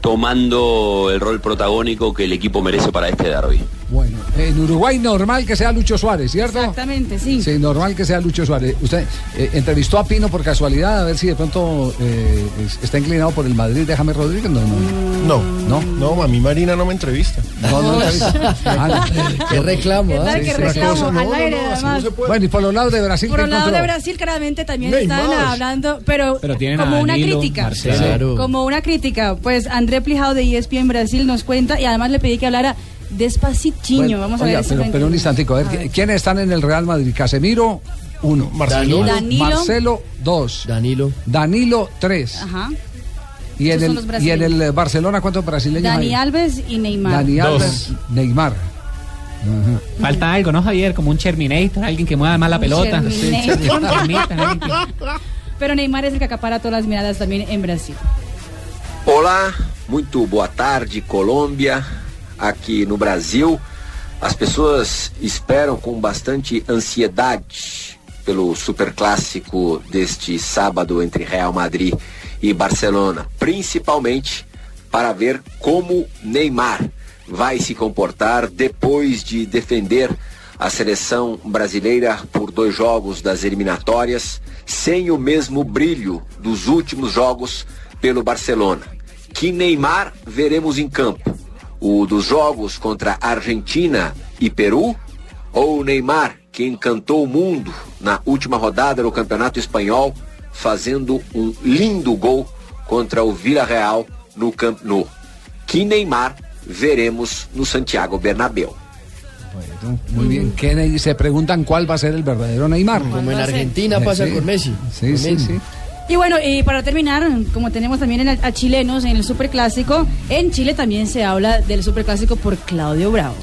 tomando el rol protagónico que el equipo merece para este derby. Bueno, en Uruguay normal que sea Lucho Suárez, ¿cierto? Exactamente, sí. Sí, normal que sea Lucho Suárez. Usted eh, entrevistó a Pino por casualidad a ver si de pronto eh, es- está inclinado por el Madrid de James Rodríguez. No, no. No, no, no, a mí Marina no me entrevista. No, no entrevista. Ah, no. Qué reclamo, ¿Qué ¿ah? tal que Una reclamo no, al no, aire, no, así no además? se puede. Bueno, y por los lados de Brasil, Por ¿qué el lado de? Brasil, claramente también Neymar. están hablando, pero, Pero tienen a como una Danilo, crítica. Marcelo. Claro. Como una crítica. Pues André Plijao de ESPN Brasil nos cuenta y además le pedí que hablara despacitiño. Bueno, Vamos a oiga, ver. pero, pero un instantico, a ver, A ver. ¿quiénes están en el Real Madrid? Casemiro, uno. Marcelo. Danilo. Marcelo, dos. Danilo. Danilo, tres. Ajá. Y en, el, y en el Barcelona, ¿cuántos brasileños Dani hay? Alves y Neymar. Dani Dos. Alves, Neymar. Ajá. Falta algo, ¿no, Javier? Como un Terminator, alguien que mueva más la Un pelota. Pero Neymar es el que acapara todas las miradas también en Brasil. Olá, muito boa tarde, Colômbia. Aqui no Brasil, as pessoas esperam com bastante ansiedade pelo superclássico deste sábado entre Real Madrid e Barcelona, principalmente para ver como Neymar vai se comportar depois de defender a seleção brasileira por dois jogos das eliminatórias, sem o mesmo brilho dos últimos jogos pelo Barcelona. Que Neymar veremos em campo? O dos jogos contra Argentina e Peru? Ou o Neymar, que encantou o mundo na última rodada do Campeonato Espanhol, fazendo um lindo gol contra o Villarreal no Camp Nou? Que Neymar veremos no Santiago Bernabéu. Bueno, muy bien. ¿Qué Ney- se preguntan cuál va a ser el verdadero Neymar. Como en Argentina pasa Sí. con Messi. Sí, Con sí, Messi. sí. Y bueno, y para terminar, como tenemos también en a chilenos en el Superclásico, en Chile también se habla del Superclásico por Claudio Bravo.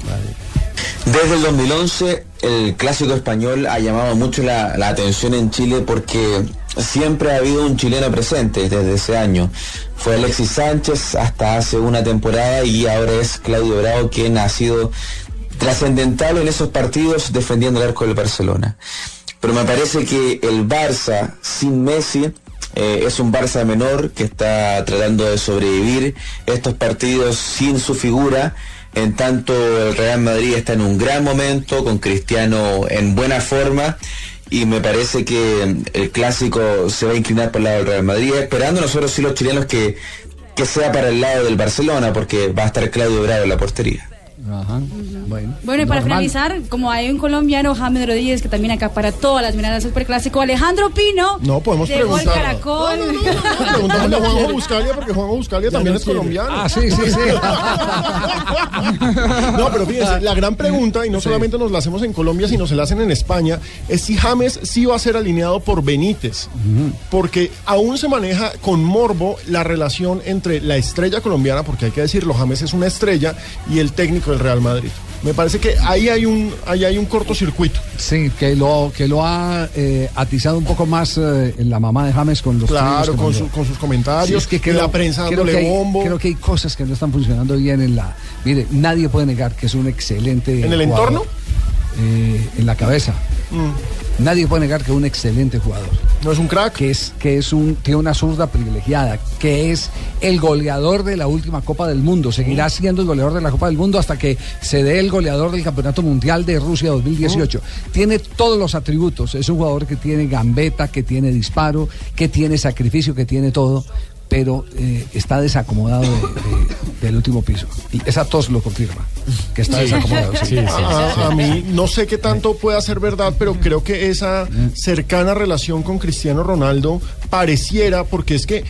Desde el 2011 el clásico español ha llamado mucho la, la atención en Chile porque siempre ha habido un chileno presente desde ese año. Fue Alexis Sánchez hasta hace una temporada y ahora es Claudio Bravo quien ha sido trascendental en esos partidos defendiendo el arco del Barcelona. Pero me parece que el Barça sin Messi eh, es un Barça menor que está tratando de sobrevivir estos partidos sin su figura. En tanto, el Real Madrid está en un gran momento, con Cristiano en buena forma. Y me parece que el clásico se va a inclinar por el lado del Real Madrid, esperando nosotros sí los chilenos que, que sea para el lado del Barcelona, porque va a estar Claudio Bravo en la portería. Ajá. Bueno. Bueno, y para Normal. finalizar, como hay un colombiano, James Rodríguez, que también acapara todas las miradas del superclásico, Alejandro Pino. No, podemos de Gol preguntar. Caracol. Preguntámosle a Juanjo Buscalia, porque Juanjo Buscalia también es colombiano. Ah, sí, sí, sí. No, pero fíjense, la gran pregunta, y no solamente nos la hacemos en Colombia, sino se la hacen en España, es si James sí va a ser alineado por Benítez. Porque aún se maneja con morbo la relación entre la estrella colombiana, porque hay que decirlo, James es una estrella, y el técnico Real Madrid. Me parece que ahí hay un, ahí hay un cortocircuito. Sí, que lo, que lo ha eh, atizado un poco más eh, la mamá de James con los Claro, con, su- con sus comentarios, Sí, es que y la prensa creo dándole que hay- bombo. Creo que hay cosas que no están funcionando bien en la. Mire, nadie puede negar que es un excelente. ¿En el jugador, entorno? eh, en la cabeza. Mm. Nadie puede negar que es un excelente jugador. No es un crack. Que es, que es un, tiene una zurda privilegiada, que es el goleador de la última Copa del Mundo. Seguirá siendo el goleador de la Copa del Mundo hasta que se dé el goleador del Campeonato Mundial de Rusia 2018. Tiene todos los atributos. Es un jugador que tiene gambeta, que tiene disparo, que tiene sacrificio, que tiene todo. Pero eh, está desacomodado de- de- del último piso. Y esa tos lo confirma, que está Sí. desacomodado. sí. A, a mí no sé qué tanto pueda ser verdad, pero creo que esa cercana relación con Cristiano Ronaldo pareciera, porque es que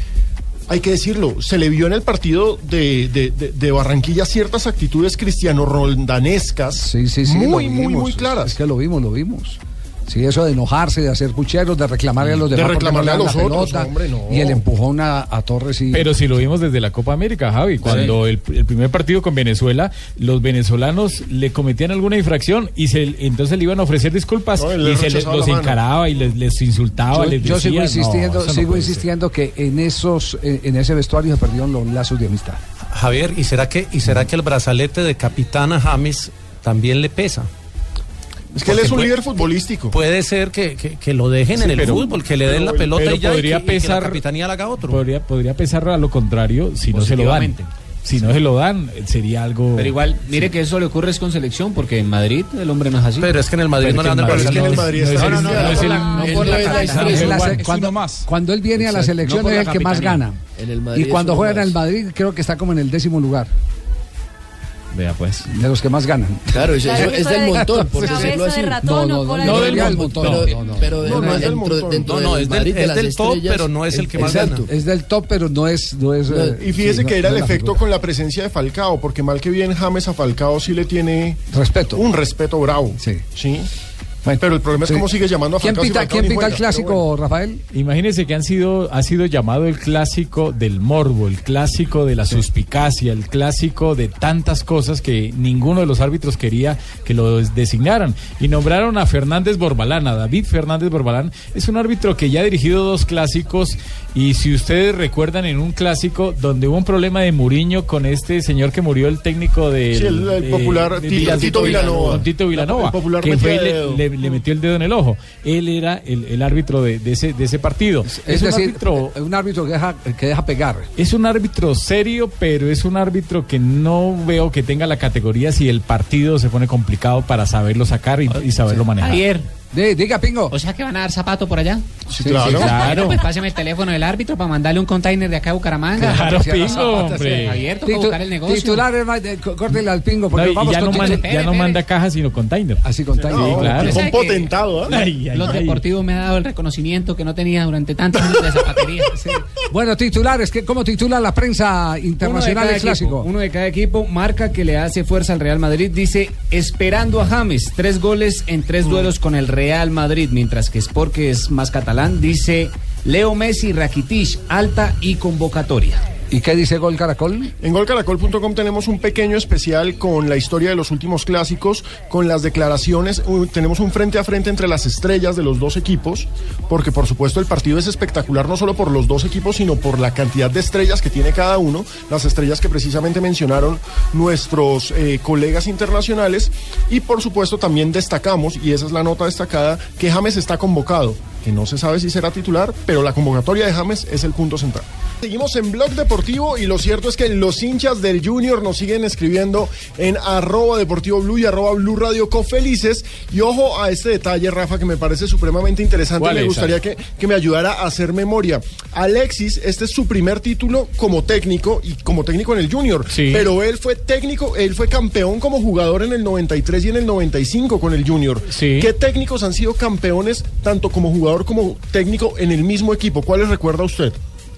hay que decirlo, se le vio en el partido de, de- de- de Barranquilla ciertas actitudes cristiano rondanescas Sí, sí, sí, muy, muy, muy claras. Es que lo vimos, lo vimos. Sí, eso de enojarse, de hacer pucheros, de reclamarle a los De demás. no reclamarle le a los otros, pelota, hombre, no. Y el empujón a, a Torres y. Pero si lo vimos desde la Copa América, Javi, cuando el, el primer partido con Venezuela, los venezolanos le cometían alguna infracción y se, entonces le iban a ofrecer disculpas No, y se les, los encaraba y les, les insultaba. yo, les yo sigo decía, insistiendo, sigo ser. insistiendo que en esos, en, en ese vestuario se perdieron los lazos de amistad. Javier, ¿y será que y será que el brazalete de capitán a James también le pesa? Es que él es un puede- líder futbolístico. Puede ser que, que- que lo dejen Sí, en el pero- fútbol, que le den pero- la pelota pero y ya y podría y que pesar- la capitanía la haga otro. Podría, podría pesar a lo contrario si no se lo dan. Si no se lo dan, sería algo. Pero igual, mire que eso le ocurre es con selección, porque en Madrid el hombre no es así. Pero es que en el Madrid Pero no le que dan el Madrid brazalete. no es- no el- no, no, no es el- no por la cuando, más. cuando él viene a la selección no es el que más gana. En el Madrid Y cuando juega en el. Madrid creo que está como en el décimo lugar. Vea pues. De los que más ganan. Claro, eso, eso es del montón, por decirlo de así. ratón No, no, no de del león. montón. Pero, No, no. pero No, no, es del dentro, montón. dentro No, no, del es del- Madrid de es las del top, pero no es el que más exacto. gana. Es del top, pero no es. No es eh, Y fíjese sí, que no- era no el efecto figura. con la presencia de Falcao, porque mal que bien James a Falcao sí le tiene Respeto. un respeto bravo. Sí. Sí. Bueno, Pero el problema es sí. cómo sigue llamando a ¿Quién Falcao. si pita, Falcao quién pita el clásico, Rafael? Imagínense que han sido, ha sido llamado el clásico del morbo, el clásico de la suspicacia, el clásico de tantas cosas que ninguno de los árbitros quería que lo des- designaran. Y nombraron a Fernández Borbalán, a David Fernández Borbalán. Es un árbitro que ya ha dirigido dos clásicos y si ustedes recuerdan en un clásico donde hubo un problema de Muriño con este señor que murió, el técnico de... Sí, el- el popular Tito- Tito Vilanova. Tito Vilanova, El popular que fue le- le, le metió el dedo en el ojo. Él era el, el árbitro de, de ese, de ese partido. Es, un decir, árbitro, un árbitro que deja, que deja pegar. es un árbitro serio, pero es un árbitro que no veo que tenga la categoría si el partido se pone complicado para saberlo sacar y, y saberlo manejar. Javier, De- diga, Pingo. o sea que van a dar zapato por allá. Sí, claro. Claro. Pues páseme el teléfono del árbitro para mandarle un container de acá a Bucaramanga. Claro, Pingo, hombre. Javier, toca Titu- buscar el negocio. De- có- córtele al Pingo, porque No, y vamos ya no, manda, ya no manda caja, sino container. Así con Tainer. Sí, claro. Un ¿Sabe que potentado. Ay, ay, Los ay. deportivos me han dado el reconocimiento que no tenía durante tantos años de zapatería. Bueno, titulares, ¿qué, ¿cómo titula la prensa internacional el clásico? Uno de cada equipo marca que le hace fuerza al Real Madrid. Dice, esperando a James, tres goles en tres duelos con el Real Madrid. Mientras que Sport, que es más catalán, dice, Leo Messi, Rakitic, alta y convocatoria. ¿Y qué dice Gol Caracol? En golcaracol.com tenemos un pequeño especial con la historia de los últimos clásicos, con las declaraciones. Uh, tenemos un frente a frente entre las estrellas de los dos equipos, porque por supuesto el partido es espectacular no solo por los dos equipos, sino por la cantidad de estrellas que tiene cada uno, las estrellas que precisamente mencionaron nuestros eh, colegas internacionales. Y por supuesto también destacamos, y esa es la nota destacada, que James está convocado. Que no se sabe si será titular, pero la convocatoria de James es el punto central. Seguimos en Blog Deportivo y lo cierto es que los hinchas del Junior nos siguen escribiendo en arroba Deportivo Blue y arroba Blue Radio Cofelices. Y ojo a este detalle, Rafa, que me parece supremamente interesante. ¿Cuál Me gustaría que, que me ayudara a hacer memoria. Alexis, este es su primer título como técnico y como técnico en el Junior. Pero él fue técnico, él fue campeón como jugador en el 93 y en el 95 con el Junior. ¿Qué técnicos han sido campeones tanto como jugador como técnico en el mismo equipo? ¿Cuáles recuerda usted?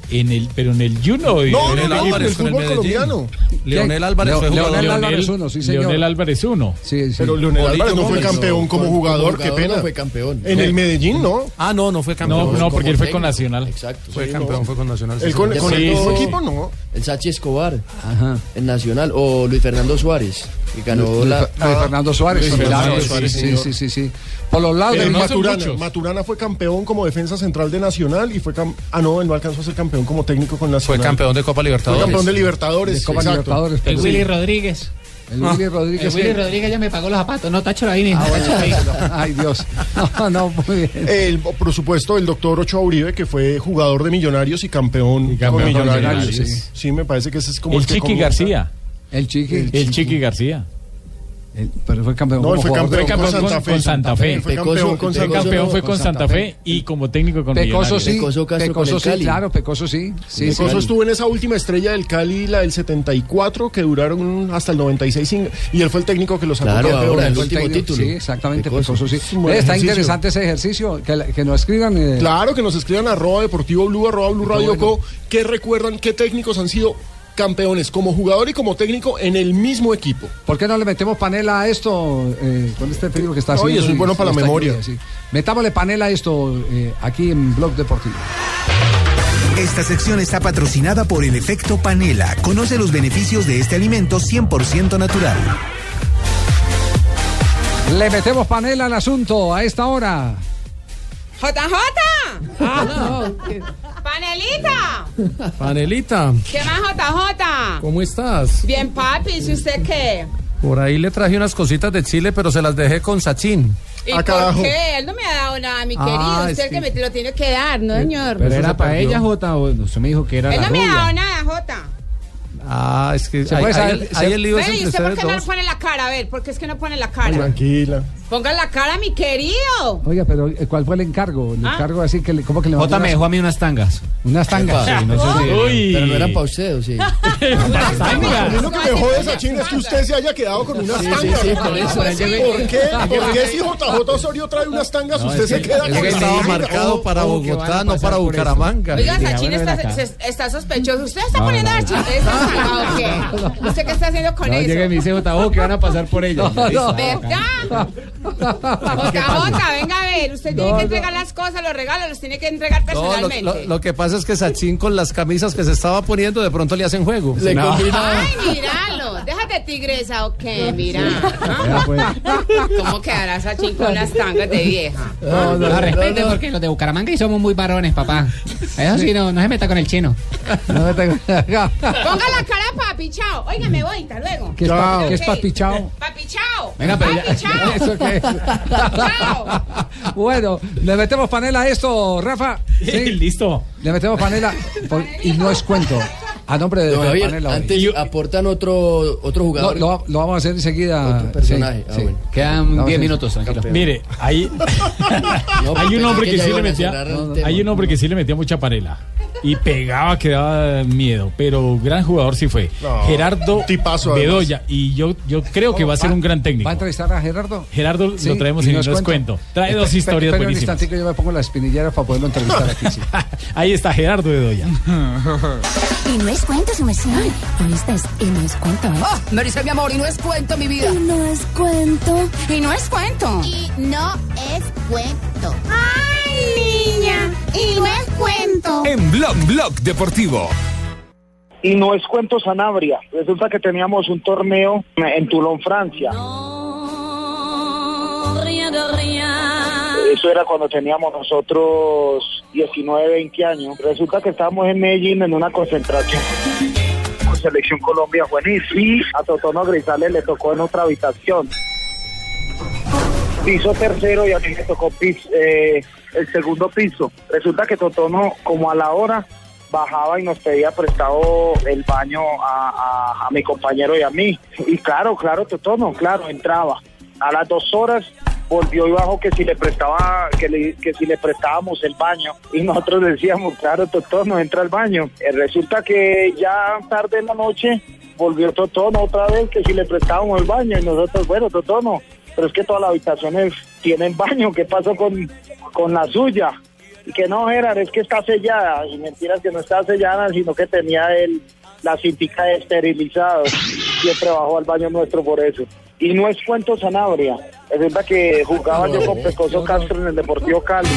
En el, pero en el Juno. y- No, en el no, Álvarez el con fútbol colombiano. Leonel Álvarez fue jugador. Leonel Leonel- Álvarez uno, sí, señor. Leonel Álvarez uno. Sí, sí. Pero Leonel Álvarez no fue campeón no, como como jugador, qué jugador pena. no fue campeón. En el Medellín, ¿no? Ah, no, no fue campeón. No, no, porque él fue con. Nacional. Exacto. Fue sí, campeón, no. fue con Nacional. Con, sí, con Sí, el mismo sí. equipo, no. El Sachi Escobar, en Nacional, o Luis Fernando Suárez, que ganó Luis, la... Luis Fernando Suárez, Luis sí, Fernando Suárez, sí, sí, sí, sí. Por los lados Eh, del Maturana. Maturana fue campeón como defensa central de Nacional y fue cam- ah no, él no alcanzó a ser campeón como técnico con Fue Nacional. campeón de Copa Fue Libertadores. campeón de Libertadores. de Copa exacto. Libertadores. El pero Willy sí. Rodríguez. El Willy El Rodríguez. Willy que- Rodríguez ya me pagó los zapatos. No, tacho la vine. Ah, bueno, Ay, Dios. No, no, muy bien. El, por supuesto, el doctor Ochoa Uribe, que fue jugador de Millonarios y campeón, Y campeón con Millonarios. Millonarios, sí. me parece que ese es como El el que Chiqui convoca. García. El Chiqui. El Chiqui García. El- pero fue campeón. No, él como fue campeón, Fue campeón con Santa Fe. con Santa Fe. Fue Pecoso, campeón con Pecoso Santa Fue Fe. campeón fue con con Santa Fe. Y como técnico con Pecoso sí. Pecoso Castro con Pecoso el sí, Cali. claro, Pecoso sí. Sí, sí. Pecoso estuvo en esa última estrella del Cali, la del 74, que duraron hasta el 96, sin- y él fue el técnico que los sacó Claro, ahora, el Fue el último técnico, título. Sí, exactamente, Pecoso. Pecoso sí. Es Eh, Está interesante ese ejercicio. Que, la- que nos escriban. eh, Claro, que nos escriban arroba deportivo blue, arroba blue radio bueno. co, que recuerdan qué técnicos han sido campeones como jugador y como técnico en el mismo equipo. ¿Por qué no le metemos panela a esto eh, con este frío que está Oye, haciendo? eso es bueno y para la memoria. lluvia, sí. Metámosle panela a esto eh, aquí en Blog Deportivo. Esta sección está patrocinada por el efecto panela. Conoce los beneficios de este alimento 100% natural. Le metemos panela al asunto a esta hora. ¡JJ! ¡Panelita! Panelita, ¿Qué más, JJ? ¿cómo estás? Bien, papi, ¿y usted qué? Por ahí le traje unas cositas de Chile, pero se las dejé con Sachin. ¿Y Ah, por qué? Él no me ha dado nada, mi Ah, querido. es Usted el que que- me lo tiene que dar, ¿no, señor? Pero era para ella, Jota, o usted me dijo que era Él la no me ha dado nada, Jota. Ah, es que ¿Se ahí, puede ahí saber- el- se- ahí el lío es ¿y usted por qué no dos. pone la cara? A ver, ¿por qué es que no pone la cara? Tranquila. Ponga la cara, mi querido. Oiga, pero eh, ¿cuál fue el encargo? El Ah. encargo así que le, ¿cómo que le Jota mandó me unas- dejó a mí unas tangas. Unas tangas. Sí, no sé si-. Pero no eran para usted, ¿o sí? A mí lo que me jode esa china es que usted se haya quedado con unas sí, tangas. sí, por eso, ¿Por qué? ¿Por qué si JJ Osorio trae unas tangas, No, usted se que- queda con que las Estaba tangas? marcado para ojo, que van a Bogotá, no para. Bucaramanga. Oiga, Sachin está, sospechoso. ¿Usted está No, poniendo no, a o qué? ¿Usted qué está haciendo con eso? llegué y me dice Jota, que van a pasar por ella. ¿Verdad? JJ, venga a ver. Usted tiene No, que no. entregar las cosas, los regalos, los tiene que entregar No, lo, personalmente. lo- lo que pasa es que Sachin con las camisas que se estaba poniendo de pronto le hacen juego. Le No. combina. Ay, míralo. Déjate tigresa o qué, mira. Pues. ¿Cómo quedará Sachin con las tangas de vieja? No, respete porque los de Bucaramanga y somos muy varones, papá. Eso sí, no, no se meta con el chino. No me tengo- Ponga la cara, papi, chao. Oiga, me voy, hasta luego. ¿Qué es, Chao. pa- qué es papi chao? Papi, chao. Venga, ya- papi, chao. ¿Eso qué es? Chao. Bueno, le metemos panela a esto, Rafa. Sí, Listo. le metemos panela. por- y no es cuento. A nombre de, Don de Javier, panela. hoy. antes aportan otro, otro No, jugador. lo, lo vamos a hacer enseguida. Otro personaje. Sí, Ah, sí. bueno. Quedan Vamos 10 a- minutos, tranquilo. Mire, ahí No, hay un hombre que sí le metía, hay un hombre que sí le metía mucha panela y pegaba que daba miedo, pero gran jugador sí fue. No, Gerardo tipazo. Bedoya y yo yo creo que va a ser un gran técnico. ¿Va a entrevistar a Gerardo? Gerardo Sí, lo traemos y en no No es es cuento. Trae Espe- dos historias espere un buenísimas. instantico, yo me pongo la espinillera para poderlo entrevistar aquí. sí. Ahí está Gerardo Bedoya. No es cuento, su merced. ¿Oíste? Y no es cuento, ¿eh? Oh, Maricel, mi amor, y no es cuento, mi vida. Y no es cuento. Y no es cuento. Y no es cuento. ¡Ay, niña! Y no es cuento. En Blog Blog Deportivo. Y no es cuento Sanabria. Resulta que teníamos un torneo en Toulon, Francia. Eso era cuando teníamos nosotros 19, 20 años. Resulta que estábamos en Medellín en una concentración con Selección Colombia juvenil y a Totono Grisales le tocó en otra habitación. piso tercero y a mí me tocó pis- eh, el segundo piso. Resulta que Totono, como a la hora, bajaba y nos pedía prestado el baño a, a- a mi compañero y a mí. Y claro, claro, Totono, claro, entraba. A las dos horas volvió y bajó que si le prestaba, que, le- que si le prestábamos el baño. Y nosotros decíamos, claro, Totono, entra al baño. Eh, resulta que ya tarde en la noche volvió Totono otra vez que si le prestábamos el baño. Y nosotros, bueno, Totono, pero es que todas las habitaciones tienen baño, ¿qué pasó con, con la suya? Y que no, Gerard, es que está sellada. Y mentiras que no está sellada, sino que tenía el, la cintica de esterilizado. Siempre bajó al baño nuestro por eso. Y no es cuento Sanabria. Resulta que jugaba yo con Pecoso Castro en el Deportivo Cali.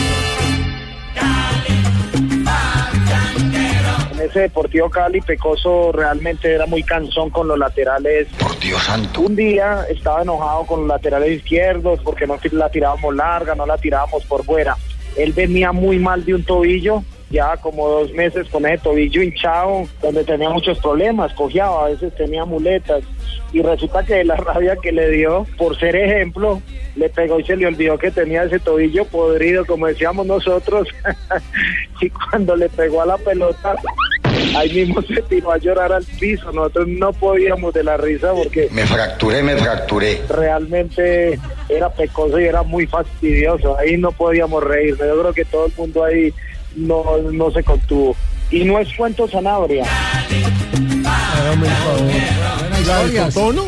En ese Deportivo Cali, Pecoso realmente era muy cansón con los laterales. Por Dios santo. Un día estaba enojado con los laterales izquierdos porque no la tirábamos larga, no la tirábamos por fuera. Él venía muy mal de un tobillo, ya como dos meses con ese tobillo hinchado, donde tenía muchos problemas, cojeaba, a veces tenía muletas. Y resulta que la rabia que le dio, por ser ejemplo, le pegó y se le olvidó que tenía ese tobillo podrido, como decíamos nosotros. y cuando le pegó a la pelota, ahí mismo se tiró a llorar al piso. Nosotros no podíamos de la risa porque Me fracturé, me fracturé. realmente era pecoso y era muy fastidioso. Ahí no podíamos reír. Yo creo que todo el mundo ahí no, no se contuvo. Y no es cuento Sanabria. ¿La del Totono?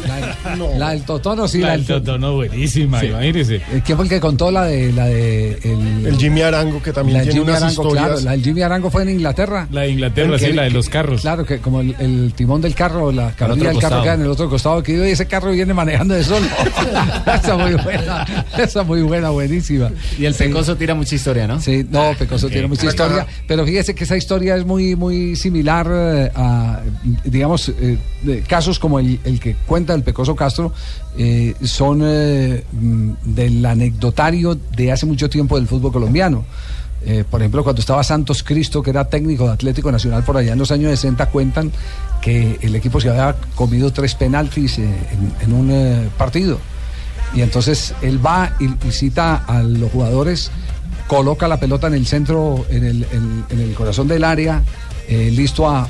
La del Totono, sí. La del Totono, buenísima, Sí. imagínese. ¿Quién fue el que contó la de la de el, El Jimmy Arango, que también la de tiene Jimmy unas Arango, historias. claro, la del Jimmy Arango fue en Inglaterra. La de Inglaterra, sí, Que- la de los carros. Claro, que como el, el timón del carro, la carrilla del carro queda en el otro costado, que ese carro viene manejando de solo. esa muy buena, esa muy buena, buenísima. Y el Pecoso tira mucha historia, ¿no? Sí, no, Pecoso tiene mucha historia, pero fíjese que esa historia es muy, muy similar eh, a, digamos, eh, casos como el, el que cuenta el Pecoso Castro, eh, son eh, mm, del anecdotario de hace mucho tiempo del fútbol colombiano. Eh, por ejemplo, cuando estaba Santos Cristo, que era técnico de Atlético Nacional por allá en los años 60, cuentan que el equipo se había comido tres penaltis en, un partido. Y entonces él va y, y cita a los jugadores, coloca la pelota en el centro, en el, corazón del área, listo a,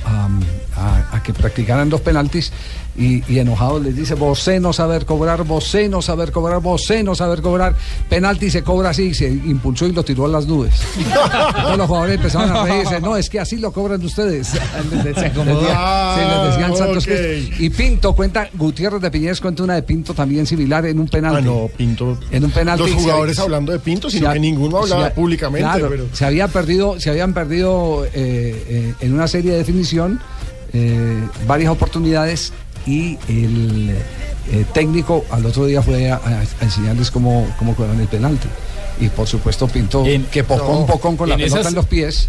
que practicaran los penaltis. Y, y enojado les dice, vos no saber cobrar, vos no saber cobrar, vos no saber cobrar. Penalti se cobra así, se impulsó y lo tiró a las nubes. Todos los jugadores empezaron a reírse, no, es que así lo cobran ustedes. Les decía- les decían Santos ok. Cristo. Y Pinto cuenta, Gutiérrez de Piñez cuenta una de Pinto también similar en un penalti. Ah, no, Pinto. En un penalti. Los se- jugadores hablando de Pinto, sino se- que ninguno hablaba se- públicamente. claro, pero... se había perdido, se habían perdido eh, eh, en una serie de definición eh, varias oportunidades y el eh, técnico al otro día fue a, a- enseñarles cómo, cómo el penalti. Y por supuesto Pinto, que pocón, no, pocón con la pelota esas- en los pies,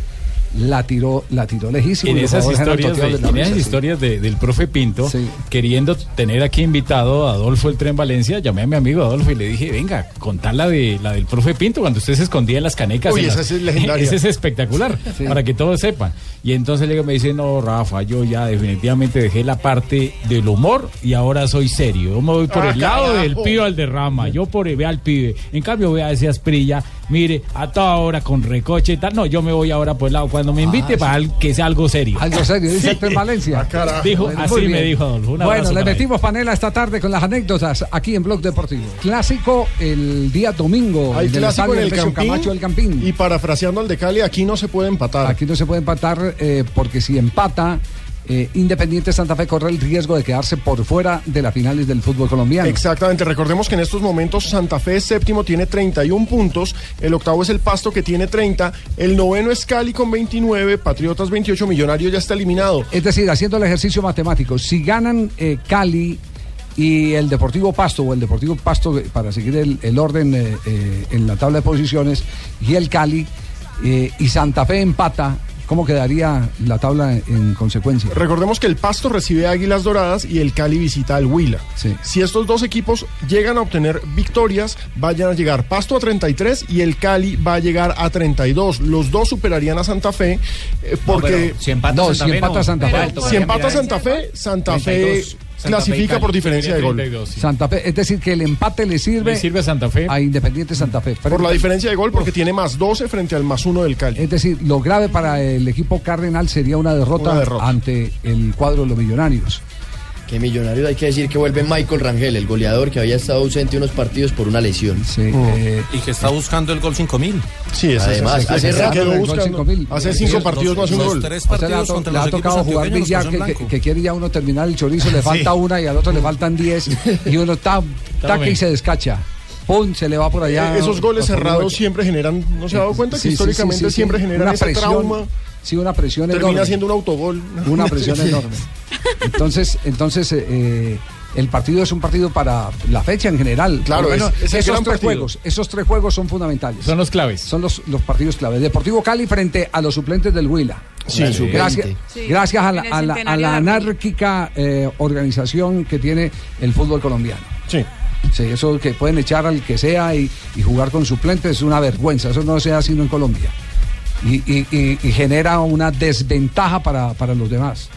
la tiró, la tiró lejísimo. En y esas historias, de, de la en esas risa, sí. historias de- del profe Pinto, queriendo tener aquí invitado a Adolfo el Tren Valencia, llamé a mi amigo Adolfo y le dije, venga, contá la de la del profe Pinto cuando usted se escondía en las canecas. Uy, en esa las- es legendaria. Esa es espectacular, Sí. para que todos sepan. Y entonces le me dice, no, Rafa, yo ya definitivamente dejé la parte del humor y ahora soy serio. Yo me voy por Ah, el lado carajo. del pibe al derrama, yo por ve al pibe. En cambio voy a decir Asprilla, mire, a toda hora con recoche y tal. No, yo me voy ahora por el lado. Cuando me invite, Ah, para que sea algo serio. Algo serio, dice el Tren Valencia. Dijo, Bueno, así me dijo Adolfo. Un Bueno, le metimos panela esta tarde con las anécdotas aquí en Blog Deportivo. Clásico el día domingo. Hay en el clásico en el Campín, Camacho del Campín. Y parafraseando al de Cali, aquí no se puede empatar. Aquí no se puede empatar eh, porque si empata, eh, Independiente Santa Fe corre el riesgo de quedarse por fuera de las finales del fútbol colombiano. Exactamente, recordemos que en estos momentos Santa Fe es séptimo, tiene 31 puntos, el octavo es el Pasto que tiene 30, el noveno es Cali con 29, Patriotas 28, Millonario ya está eliminado. Es decir, haciendo el ejercicio matemático, si ganan eh, Cali y el Deportivo Pasto, o el Deportivo Pasto, eh, para seguir el, el orden eh, en la tabla de posiciones, y el Cali, y Santa Fe empata, ¿cómo quedaría la tabla en, en consecuencia? Recordemos que el Pasto recibe a Águilas Doradas y el Cali visita al Huila. Si estos dos equipos llegan a obtener victorias, vayan a llegar Pasto a 33 y el Cali va a llegar a 32. Los dos superarían a Santa Fe eh, porque... si empata No, Santa si Fe, empata no. Santa Fe. Pero alto, Si empata Santa Fe, Santa Fe 32. clasifica por diferencia de gol. Santa Fe, es decir, que el empate le sirve, Le sirve a Santa Fe. a Independiente Santa Fe. Por la diferencia de gol, porque tiene más 12 frente al más 1 del Cali. Es decir, lo grave para el equipo cardenal sería una derrota, Una derrota. ante el cuadro de los millonarios. Que Millonarios hay que decir que vuelve Michael Rangel, el goleador que había estado ausente unos partidos por una lesión. y que está buscando el gol 5000. Sí, ese- Además, hace ese rato quedó el gol buscando. 5000. Hace cinco partidos no hace un gol. tres O sea, le ha, partidos to- contra le ha los equipos tocado jugar los que, que- quiere ya uno terminar el chorizo, le falta Sí. una y al otro le faltan 10 y uno está taca y se descacha. ¡Pum! Se le va por allá. Eh, Esos goles cerrados siempre generan, ¿no se ha dado cuenta Sí, que sí, históricamente sí, sí, sí. siempre generan Una ese presión, trauma? Sí, una presión Termina enorme. siendo un autogol. Una presión enorme. Entonces, entonces eh, eh, el partido es un partido para la fecha en general. Claro, menos es- es esos tres partido. juegos, esos tres juegos son fundamentales. Son los claves. Son los, los partidos claves. Deportivo Cali frente a los suplentes del Huila. Sí, Sí. gracias, Sí. gracias a la, a la- a la anárquica eh, organización que tiene el fútbol colombiano. Sí. Sí, eso que pueden echar al que sea y, y jugar con suplentes es una vergüenza. Eso no se hace sino en Colombia. Y, y- y- genera una desventaja para, para los demás.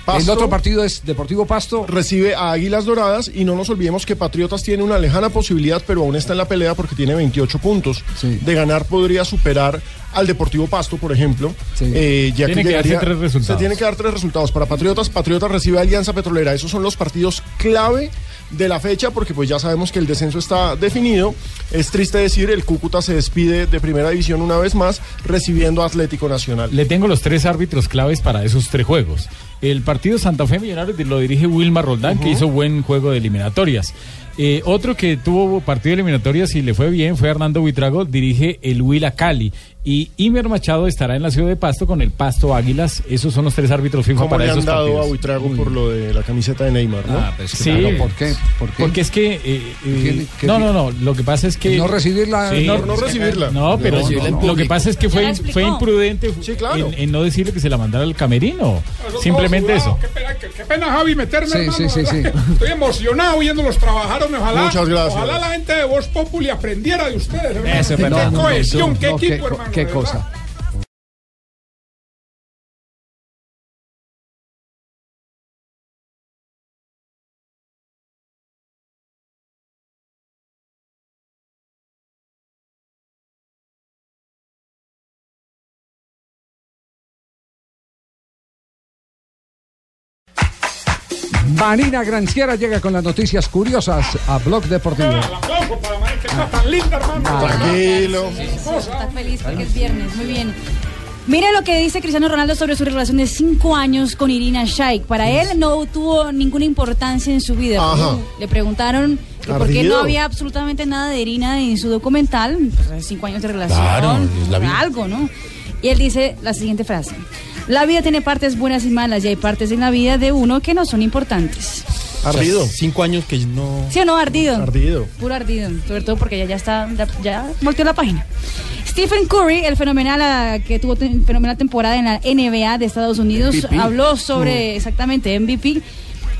El Pasto. otro partido es Deportivo Pasto. Recibe a Águilas Doradas y no nos olvidemos que Patriotas tiene una lejana posibilidad, pero aún está en la pelea porque tiene 28 puntos. De ganar podría superar al Deportivo Pasto, por ejemplo. eh, ya Tiene que darse llegaría- tres resultados. Se tiene que dar tres resultados. Para Patriotas, Patriotas recibe a Alianza Petrolera. Esos son los partidos clave de la fecha porque pues ya sabemos que el descenso está definido. Es triste decir, el Cúcuta se despide de Primera División una vez más recibiendo a Atlético Nacional. Le tengo los tres árbitros claves para esos tres juegos. El partido Santa Fe Millonarios lo dirige Wilmar Roldán, que hizo buen juego de eliminatorias. Eh, otro que tuvo partido de eliminatorias y le fue bien fue Hernando Buitrago, dirige el Huila Cali. Y Imer Machado estará en la ciudad de Pasto con el Pasto Águilas. Esos son los tres árbitros fijos ¿Cómo para le han esos dado partidos. a Buitrago por lo de la camiseta de Neymar, no? Ah, pues Sí. Claro, ¿por qué? ¿Por qué? Porque es que... eh, eh, ¿Qué- qué- no, no, no. Lo que pasa es que... No recibirla- Sí, no- no recibirla. No, pero No, en lo que pasa es que fue, fue imprudente en, en no decirle que se la mandara al camerino. Simplemente eso. Qué pena, qué- qué pena, Javi, meterme, Sí, hermano, sí, sí, sí. Estoy emocionado viéndolos trabajar, ojalá, Muchas gracias. ojalá la gente de Voz Populi aprendiera de ustedes. Eso, qué pero- no, no, cohesión, no, qué no, equipo, hermano. Qué cosa. Marina Granciera llega con las noticias curiosas a Blog Deportivo. Tan linda, hermano. Tranquilo. Está feliz porque es viernes, muy bien. Mire lo que dice Cristiano Ronaldo sobre su relación de cinco años con Irina Shayk. Para él no tuvo ninguna importancia en su vida. Ajá. Le preguntaron que por qué no había absolutamente nada de Irina en su documental. Pues, cinco años de relación. Claro, es la vida. algo, ¿no? Y él dice la siguiente frase. La vida tiene partes buenas y malas y hay partes en la vida de uno que no son importantes. Ardido. cinco años que no. ¿Sí o no? Ardido. Ardido. Puro ardido. Sobre todo porque ya, ya está, ya, ya volteó la página. Stephen Curry, el fenomenal ah, que tuvo te- fenomenal temporada en la NBA de Estados Unidos, MVP. habló sobre, Mm. exactamente, MVP,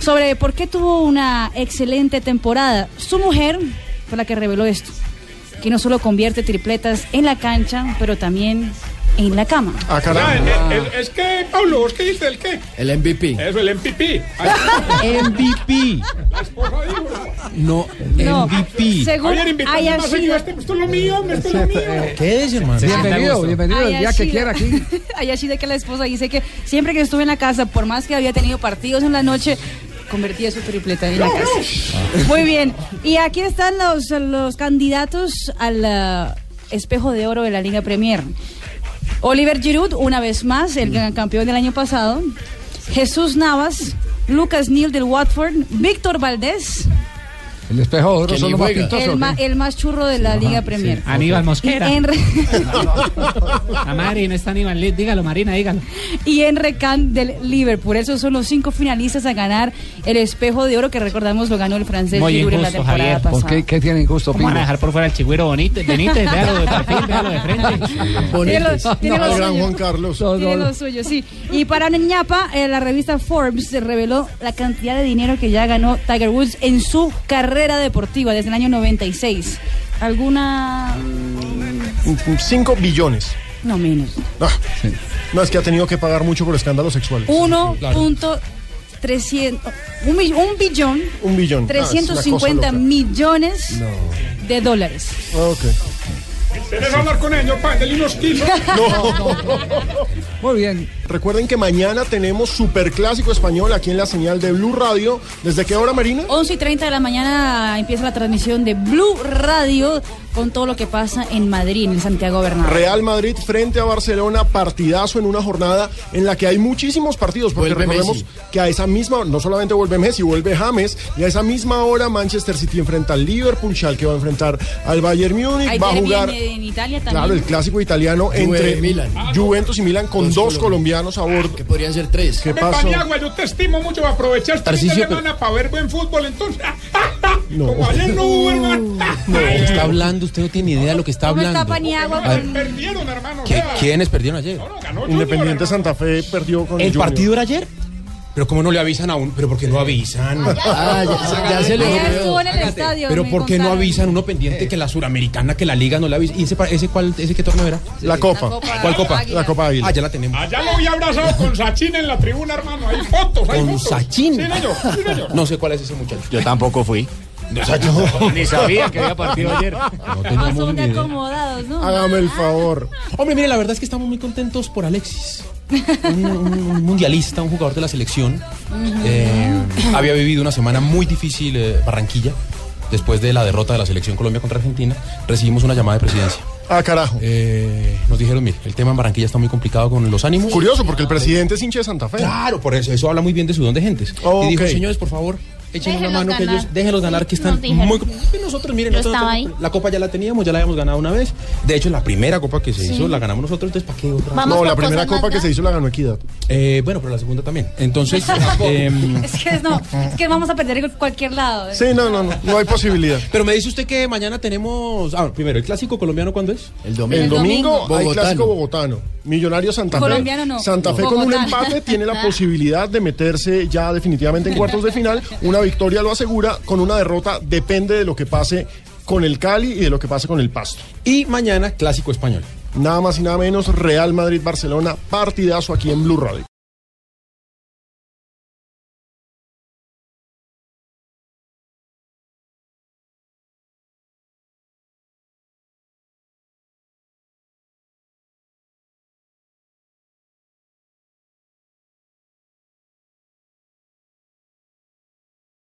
sobre por qué tuvo una excelente temporada. Su mujer fue la que reveló esto, que no solo convierte tripletas en la cancha, pero también en la cama. Ah, el- es que, Pablo, ¿vos qué dices? ¿El qué? El MVP. Eso, el MVP. MVP. La esposa digo. No, No, MVP. según más seguido. Este, esto es lo mío, esto es lo mío. ¿Qué es, hermano? Bienvenido, bienvenido el día que quiera aquí. Ayashida, que la esposa dice que siempre que estuve en la casa, por más que había tenido partidos en la noche, convertía su tripleta en la casa. Muy bien. Y aquí están los, los candidatos al ah, espejo de oro de la Liga Premier. Oliver Giroud, una vez más, el gran campeón del año pasado. Jesús Navas, Lucas Neal del Watford, Víctor Valdés, El espejo de oro son los más pintosos. el, más churro de la Liga Premier. Aníbal Mosquera. La madre no está Aníbal. Lid, Dígalo, Marina, dígalo. y Enre Can del Liverpool. Esos son los cinco finalistas a ganar el espejo de oro que recordamos lo ganó el francés Muy Giroud en la injusto, temporada Javier. pasada. ¿Por qué, qué tienen gusto, ¿Cómo van a Pingo? dejar por fuera el chigüiro bonito? Benítez, véalo de perfil, véalo de frente. Tiene lo- tiene No, gran. Juan Carlos. Tiene lo suyo, sí. Y para ñapa, eh, la revista Forbes se reveló la cantidad de dinero que ya ganó Tiger Woods en su carrera deportiva desde el año 96. ¿Alguna...? 5 billones. No menos. Ah, No, es que ha tenido que pagar mucho por escándalos sexuales. 1.3 300, un, un billón, Un billón. Ah, es una cosa 350 loca. millones de dólares. Ok. ¿Quieres hablar con ellos, Pandel, y nos quiso? Muy bien. Recuerden que mañana tenemos Superclásico Español aquí en la señal de Blue Radio. ¿Desde qué hora, Marina? 11 y 30 de la mañana empieza la transmisión de Blue Radio con todo lo que pasa en Madrid, en el Santiago Bernabéu. Real Madrid frente a Barcelona, partidazo en una jornada en la que hay muchísimos partidos, porque Vuelve recordemos Messi. que a esa misma, no solamente vuelve Messi, vuelve James, y a esa misma hora Manchester City enfrenta al Liverpool, que va a enfrentar al Bayern Múnich, va a jugar... en, en Italia también. Claro, el clásico italiano Juve, entre Milan. Juventus y Milan con dos, colombianos a bordo. Que podrían ser tres. ¿Qué Me pasó? Paniagua, yo te estimo mucho. Aprovecha fin de Tarcisio, semana para ver buen fútbol, entonces. No. Como ayer no hubo, hermano. ¿Qué está hablando? Usted no tiene idea de lo que está ¿Cómo está hablando. Paniagua? A ver, con- Perdieron, hermano. ¿qué- ¿Quiénes perdieron ayer? ganó Junior, Independiente hermano. Santa Fe perdió con ¿El Junior. partido era ayer? Pero ¿cómo no le avisan a uno? ¿Pero por qué no avisan? Ah, ya, ya se le estuvo en el estadio. ¿Pero por qué no avisan uno pendiente que la suramericana, que la liga no le avisa? ¿Y ese, ese, cuál, ese qué torneo era? La Copa. ¿Cuál copa? La Copa Águila. Ah, ya la tenemos. Allá lo vi abrazado con Sachin en la tribuna, hermano. Hay fotos, hay Con fotos. Sachin. Sí. Sí, señor. No sé cuál es ese muchacho. Yo tampoco fui. Ni sabía que había partido ayer. No son de acomodados, ¿no? Hágame el favor. Hombre, mire, la verdad es que estamos muy contentos por Alexis. Un, un- un mundialista, un jugador de la selección. Eh, había vivido una semana muy difícil eh, Barranquilla. Después de la derrota de la selección Colombia contra Argentina, recibimos una llamada de presidencia. Ah, carajo. Eh, nos dijeron, mire, el tema en Barranquilla está muy complicado con los ánimos. Curioso, porque el presidente es hincha de Santa Fe. Claro, por eso, eso habla muy bien de su don de gentes. Y dijo, señores, por favor, echen una mano que ganar. ellos, déjenlos ganar, que están muy... Y nosotros, miren, nosotros estaba tenemos- ahí. la copa ya la teníamos, ya la habíamos ganado una vez. De hecho, la primera copa que se Sí. hizo la ganamos nosotros, entonces ¿para qué otra? Vamos No, la primera más copa que se hizo la ganó Equidad. Eh, bueno, pero la segunda también. Entonces, em, Es que no, es que vamos a perder en cualquier lado. Sí, no, no, no, no hay posibilidad. pero me dice usted que mañana tenemos... Ah, primero, ¿el clásico colombiano cuándo es? El domingo. El domingo hay clásico bogotano. Millonario Santa Fe. Colombiano no. Santa Fe con un empate tiene la posibilidad de meterse ya definitivamente en cuartos de final. Una victoria lo asegura. Con una derrota depende de lo que pase con el Cali y de lo que pase con el Pasto. Y mañana, clásico español. Nada más y nada menos, Real Madrid-Barcelona, partidazo aquí en Blue Radio.